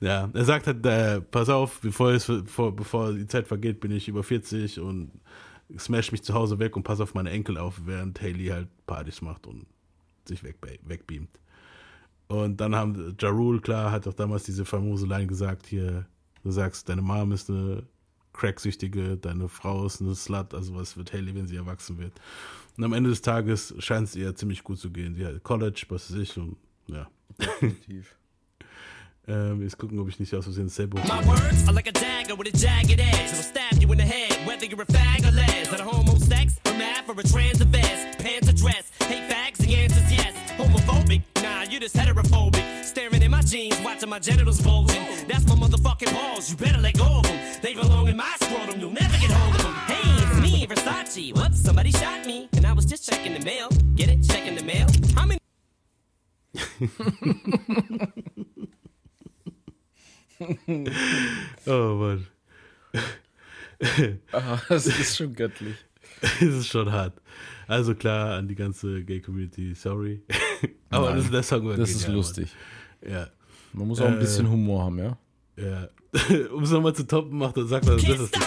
ja, er sagt halt, äh, pass auf, bevor, es, bevor, bevor die Zeit vergeht, bin ich über 40 und smash mich zu Hause weg und pass auf meine Enkel auf, während Haley halt Partys macht und sich weg, wegbeamt. Und dann haben Ja Rule, klar, hat auch damals diese famose Line gesagt, hier, du sagst, deine Mom ist eine Cracksüchtige, deine Frau ist eine Slut, also was wird Haley, wenn sie erwachsen wird. Und am Ende des Tages scheint es ihr ziemlich gut zu gehen. Sie hat College, was weiß ich, und ja. Definitiv. ähm, jetzt gucken, ob ich nicht aus Versehen Sebo. My words are like a dagger with a jagged edge. It'll stab you in the head, whether you're a fag or les. That a homo sex, a math, or a trans or vest. Pants or dress, hate fags, the answer's yes. Homophobic, nah, you're just heterophobic. Staring in my jeans, watching my genitals bulging. That's my motherfucking balls, you better let oh Mann. Ah, das ist schon göttlich. Es ist schon hart. Also klar, an die ganze Gay-Community, sorry. Aber Nein, das, der Song war das ist lustig. Mann. Ja. Man muss auch ein bisschen Äh, Humor haben, ja? Ja. um es nochmal zu toppen, macht er, sagt er, das Can't ist stop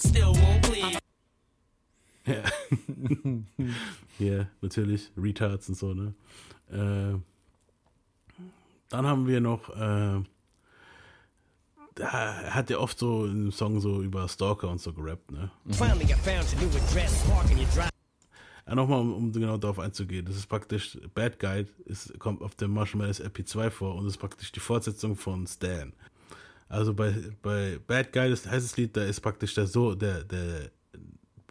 still won't please. Ja. ja, natürlich. Retards und so, ne? Äh, dann haben wir noch, äh, da er hat ja oft so im Song so über Stalker und so gerappt, ne? Finally, I found your new address. Parking your drive. Ja, nochmal, um, um genau darauf einzugehen. Das ist praktisch, Bad Guy ist, kommt auf dem Marshall Mathers LP2 vor und ist praktisch die Fortsetzung von Stan. Also bei, bei Bad Guy, das heißt das Lied, da ist praktisch der so, der, der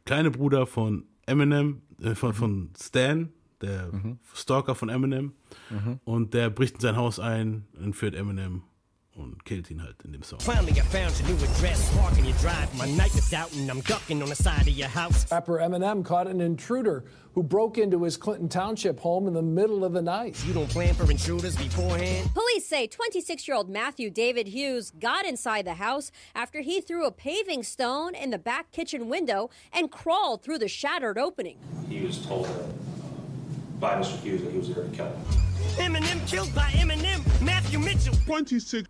kleine Bruder von Eminem, äh, von, von Stan, der Stalker von Eminem, Mhm. und der bricht in sein Haus ein, entführt Eminem und killt ihn halt in dem Song. Finally, I found your new address. Parking your drive. My night is out and I'm ducking on the side of your house. Rapper Eminem caught an intruder who broke into his Clinton Township home in the middle of the night. You don't plan for intruders beforehand? Police say 26 year old Matthew David Hughes got inside the house after he threw a paving stone in the back kitchen window and crawled through the shattered opening. He was told uh, by Mr. Hughes that he was there to kill him. Eminem killed by Eminem. Matthew Mitchell. 26.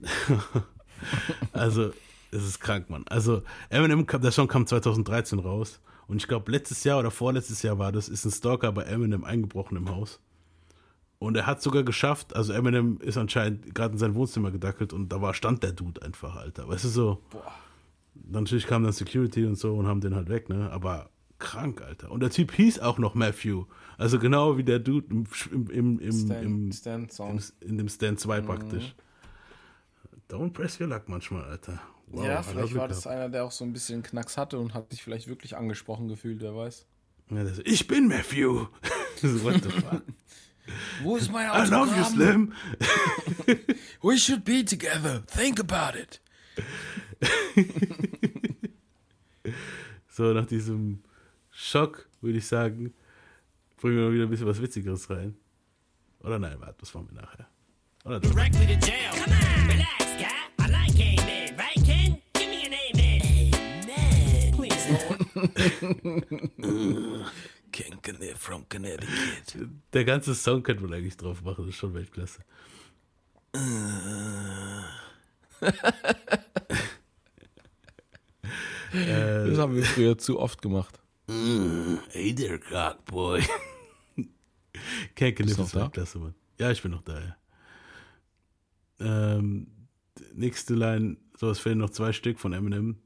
also, es ist krank, Mann. Also, Eminem, kam, der Song kam 2013 raus. Und ich glaube, letztes Jahr oder vorletztes Jahr war das, ist ein Stalker bei Eminem eingebrochen im Haus. Und er hat sogar geschafft, also Eminem ist anscheinend gerade in sein Wohnzimmer gedackelt und da war, stand der Dude einfach, Alter. Weißt du so? Natürlich kam dann Security und so und haben den halt weg, ne? Aber krank, Alter. Und der Typ hieß auch noch Matthew. Also genau wie der Dude im, im, im, im, Stan- im, Stan-Song. im in dem Stan 2 Mhm. praktisch. Don't press your luck manchmal, Alter. Wow, ja, vielleicht war das einer, der auch so ein bisschen Knacks hatte und hat sich vielleicht wirklich angesprochen gefühlt, wer weiß. Ja, das, ich bin Matthew. so, what the fuck? Wo ist mein I love you, Autogramm? Slim. We should be together. Think about it. So, nach diesem Schock würde ich sagen, bringen wir mal wieder ein bisschen was Witzigeres rein. Oder nein, warte, das machen wir nachher. Oder doch. Directly to jail. Come on, relax, King from Connecticut. Der ganze Song könnte man eigentlich drauf machen, das ist schon Weltklasse. Das haben wir früher zu oft gemacht. Mm, hey there, Cockboy. Du noch ist da? Weltklasse, Mann. Ja, ich bin noch da, ja. Ähm, nächste Line, so es fehlen noch zwei Stück von Eminem.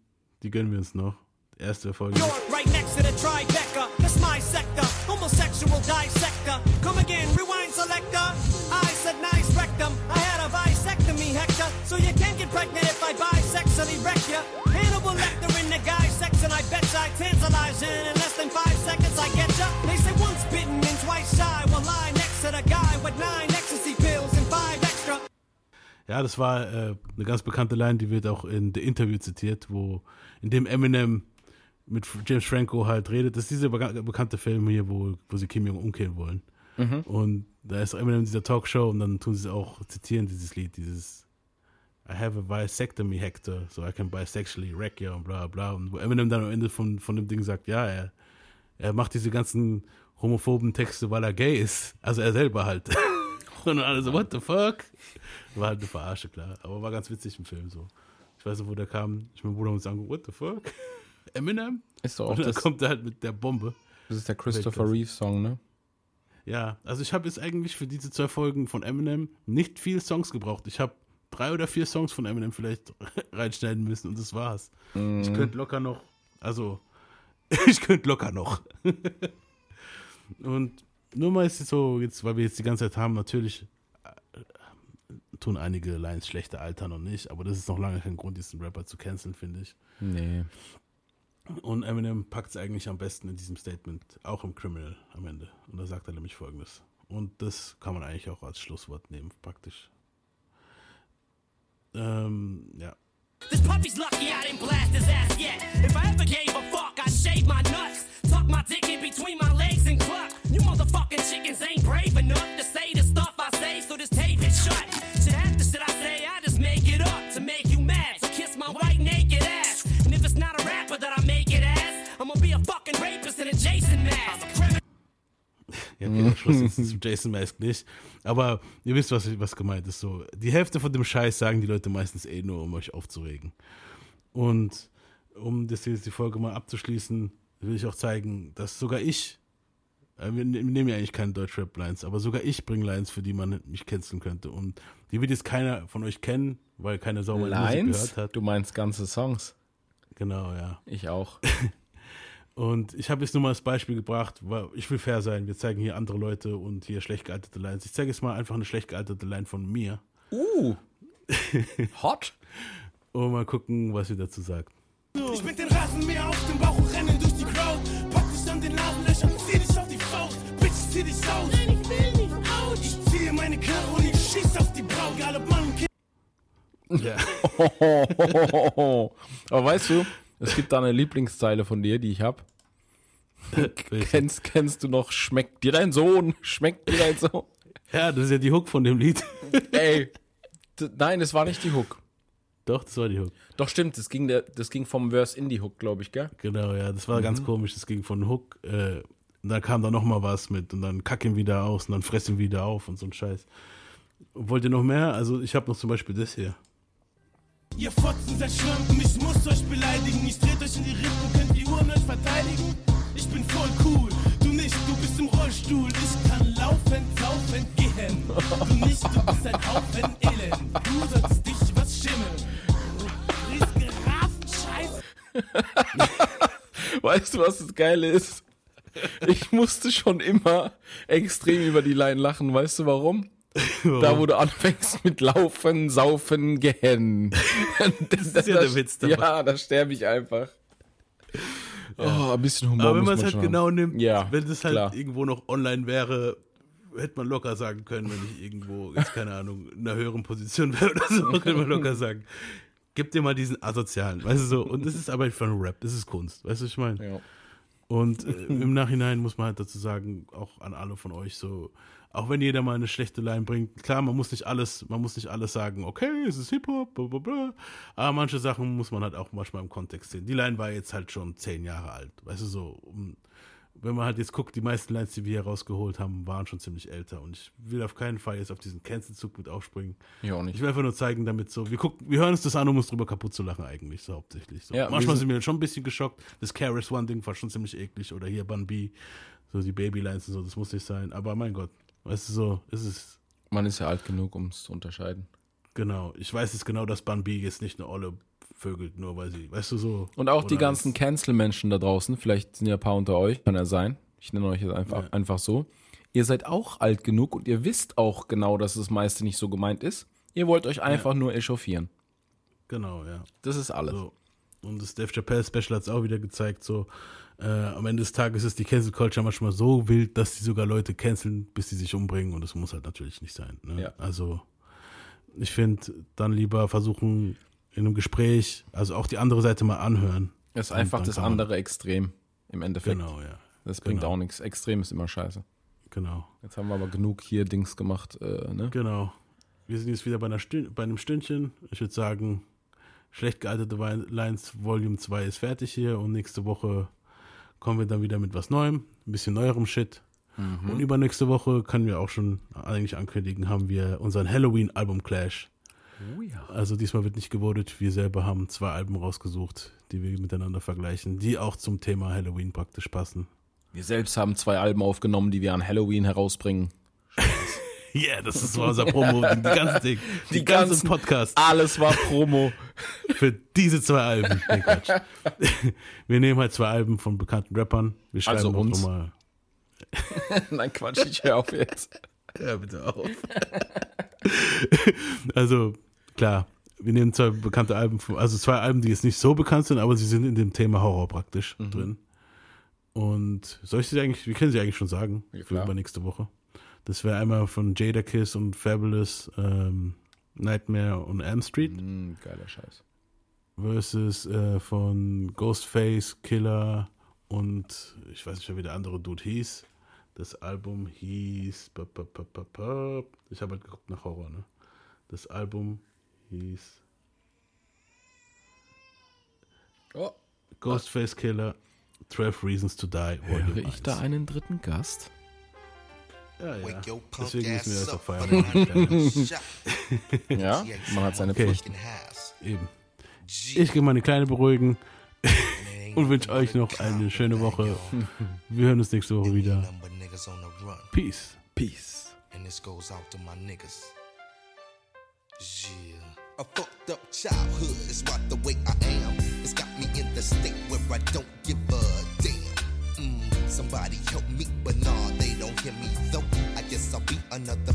Die gönnen wir uns noch. Erste Folge. York, right next to the Tribeca. That's my sector. Homosexual dissector. Come again, rewind selector. I said nice rectum. I had a bisectomy, Hector. So you can't get pregnant if I bisexually wreck ya. Hannibal Lecter in the guy sex, and I bet I tantalize you. In less than five seconds, I get ya. They say once bitten and twice shy. Well, lie next to the guy with nine ecstasy pills and five extra. Ja, das war äh, eine ganz bekannte Line, die wird auch in The Interview zitiert, wo in dem Eminem mit James Franco halt redet. Das ist dieser beka- bekannte Film hier, wo, wo sie Kim Jong umkehren wollen. Mhm. Und da ist Eminem in dieser Talkshow und dann tun sie es auch zitieren, dieses Lied, dieses I have a vasectomy, Hector, so I can bisexually wreck you und bla bla. Und wo Eminem dann am Ende von, von dem Ding sagt, ja, er, er macht diese ganzen homophoben Texte, weil er gay ist. Also er selber halt. Und dann alle so, what the fuck? War halt eine Verarsche, klar. Aber war ganz witzig im Film so. Ich weiß noch, wo der kam. Ich mein Bruder uns angeguckt, what the fuck? Eminem? Ist doch auch Und dann das- kommt er halt mit der Bombe. Das ist der Christopher Weltklasse. Reeve Song, ne? Ja, also ich habe jetzt eigentlich für diese zwei Folgen von Eminem nicht viel Songs gebraucht. Ich habe drei oder vier Songs von Eminem vielleicht reinschneiden müssen und das war's. Mhm. Ich könnte locker noch, also ich könnte locker noch. und nur mal ist es so, jetzt, weil wir jetzt die ganze Zeit haben, natürlich äh, tun einige Lines schlechter altern und nicht, aber das ist noch lange kein Grund, diesen Rapper zu canceln, finde ich. Nee. Und Eminem packt es eigentlich am besten in diesem Statement, auch im Criminal am Ende. Und da sagt er nämlich folgendes. Und das kann man eigentlich auch als Schlusswort nehmen, praktisch. Ähm, ja. This puppy's lucky I didn't blast his ass yet. If I ever gave a fuck, I'd shave my nuts, tuck my dick in between my legs and cluck. You motherfucking chickens ain't brave enough to say the stuff I say, so this tape is shut. Okay, der Schluss ist zu Jason Mask nicht. Aber ihr wisst, was, was gemeint ist. So, die Hälfte von dem Scheiß sagen die Leute meistens eh nur, um euch aufzuregen. Und um das jetzt die Folge mal abzuschließen, will ich auch zeigen, dass sogar ich, äh, wir, ne- wir nehmen ja eigentlich keine Deutschrap-Lines, aber sogar ich bringe Lines, für die man mich canceln könnte. Und die wird jetzt keiner von euch kennen, weil keine Sau meine Musik Lines? gehört hat. Du meinst ganze Songs? Genau, ja. Ich auch. Und ich habe jetzt nur mal das Beispiel gebracht, weil ich will fair sein. Wir zeigen hier andere Leute und hier schlecht gealterte Lines. Ich zeige jetzt mal einfach eine schlecht gealterte Line von mir. Uh. Hot. Und mal gucken, was ihr dazu sagt. Ich mit den Rasenmäher auf dem Bauch und rennen durch die Crowd. Pack dich an den Nasenlöchern, zieh dich auf die Faust. Bitch, zieh dich aus. Nein, ich will nicht aus. Ich ziehe meine Karre und ich schieß auf die Braut. Egal ob Mann und Kind. Ja. Aber weißt du, es gibt da eine Lieblingszeile von dir, die ich habe. kennst, kennst du noch Schmeckt dir dein Sohn? Schmeckt dir dein Sohn? Ja, das ist ja die Hook von dem Lied. Ey. Nein, es war nicht die Hook. Doch, das war die Hook. Doch, stimmt, das ging, der, das ging vom Verse in die Hook, glaube ich, gell? Genau, ja, das war Mhm. ganz komisch. Das ging von Hook. Äh, da kam da nochmal was mit und dann kack ihn wieder aus und dann fress ihn wieder auf und so ein Scheiß. Wollt ihr noch mehr? Also, ich habe noch zum Beispiel das hier. Ihr Fotzen seid Schlampen, ich muss euch beleidigen. Ich dreht euch in die Rippen, könnt die Uhren euch verteidigen. Ich bin voll cool, du nicht, du bist im Rollstuhl. Ich kann laufen, saufen, gehen. Du nicht, du bist ein Haufen Elend. Du solltest dich was schimmeln. Scheiße. Weißt du, was das Geile ist? Ich musste schon immer extrem über die Line lachen. Weißt du warum? Da, wo du anfängst mit Laufen, Saufen, Gehen. Das ist ja der Witz dabei. Ja, da sterbe ich einfach. Oh, ein bisschen Humor Aber wenn man es halt genau haben. nimmt, ja, wenn es halt klar. irgendwo noch online wäre, hätte man locker sagen können, wenn ich irgendwo, jetzt keine Ahnung, in einer höheren Position wäre oder so, könnte man locker sagen, gib dir mal diesen asozialen, weißt du so. Und das ist aber nur Rap, das ist Kunst, weißt du, was ich meine? Ja. Und äh, im Nachhinein muss man halt dazu sagen, auch an alle von euch so, auch wenn jeder mal eine schlechte Line bringt, klar, man muss nicht alles, man muss nicht alles sagen, okay, es ist Hip-Hop, bla, bla, bla. aber manche Sachen muss man halt auch manchmal im Kontext sehen. Die Line war jetzt halt schon zehn Jahre alt, weißt du so, wenn man halt jetzt guckt, die meisten Lines, die wir hier rausgeholt haben, waren schon ziemlich älter und ich will auf keinen Fall jetzt auf diesen Cancel-Zug mit aufspringen. Ja, auch nicht. Ich will einfach nur zeigen, damit so, wir gucken, wir hören uns das an, um uns drüber kaputt zu lachen eigentlich, so hauptsächlich. So. Ja, Manchmal sind- wir schon ein bisschen geschockt. Das Caris One Ding war schon ziemlich eklig oder hier Bun B, so die Babylines und so, das muss nicht sein. Aber mein Gott, weißt du so, es ist Man ist ja alt genug, um es zu unterscheiden. genau. Ich weiß jetzt genau, dass Bun B jetzt nicht eine Olle vögelt, nur weil sie, weißt du so. Und auch die ganzen Cancel-Menschen da draußen, vielleicht sind ja ein paar unter euch, kann ja sein. Ich nenne euch jetzt einfach, einfach so. Ihr seid auch alt genug und ihr wisst auch genau, dass das meiste nicht so gemeint ist. Ihr wollt euch einfach nur echauffieren. Genau, ja. Das ist alles. So. Und das Dave Chappelle Special hat es auch wieder gezeigt, so äh, am Ende des Tages ist die Cancel Culture manchmal so wild, dass die sogar Leute canceln, bis sie sich umbringen und das muss halt natürlich nicht sein. Ne? Ja. Also ich finde, dann lieber versuchen in einem Gespräch, also auch die andere Seite mal anhören. Es ist einfach das andere Extrem im Endeffekt. Genau, ja. Das bringt Genau. auch nichts. Extrem ist immer scheiße. Genau. Jetzt haben wir aber genug hier Dings gemacht, äh, ne? Genau. Wir sind jetzt wieder bei, Stün bei einem Stündchen. Ich würde sagen, schlecht gealterte Wein- Lines Volume 2 ist fertig hier und nächste Woche kommen wir dann wieder mit was Neuem, ein bisschen neuerem Shit. Mhm. Und übernächste Woche können wir auch schon eigentlich ankündigen, haben wir unseren Halloween-Album Clash. Oh ja. Also diesmal wird nicht gewotet. Wir selber haben zwei Alben rausgesucht, die wir miteinander vergleichen, die auch zum Thema Halloween praktisch passen. Wir selbst haben zwei Alben aufgenommen, die wir an Halloween herausbringen. Ja, yeah, das ist so unser Promo, die ganze Ding, die, Die ganze ganzen- Podcast. Alles war Promo. Für diese zwei Alben. Nee, Quatsch. Wir nehmen halt zwei Alben von bekannten Rappern. Wir schreiben Also uns. nochmal. Nein, Quatsch, ich höre auf jetzt. Ja, bitte auf. also, klar, wir nehmen zwei bekannte Alben, von- also zwei Alben, die jetzt nicht so bekannt sind, aber sie sind in dem Thema Horror praktisch Mhm. drin. Und soll ich sie eigentlich, wir können sie eigentlich schon sagen, Ja, für übernächste Woche. Das wäre einmal von Jada Kiss und Fabulous ähm, Nightmare on Elm Street. Mm, geiler Scheiß. Versus äh, von Ghostface, Killer und ich weiß nicht mehr, wie der andere Dude hieß. Das Album hieß. Ich habe halt geguckt nach Horror, ne? Das Album hieß. Oh. Ghostface Killer, 12 Reasons to Die. Höre ich da einen dritten Gast? Ja, ja. Deswegen müssen wir das auch feiern. ja, man hat seine okay. Pflichten. Eben. Ich gehe meine Kleine beruhigen und wünsche euch noch eine schöne Woche. Wir hören uns nächste Woche wieder. Peace. Peace. And this goes out to my niggas. Yeah. A fucked up childhood is right the way I am. It's got me in the state where I don't give a damn. Mm, somebody help me, but no. hear me though. I guess I'll be another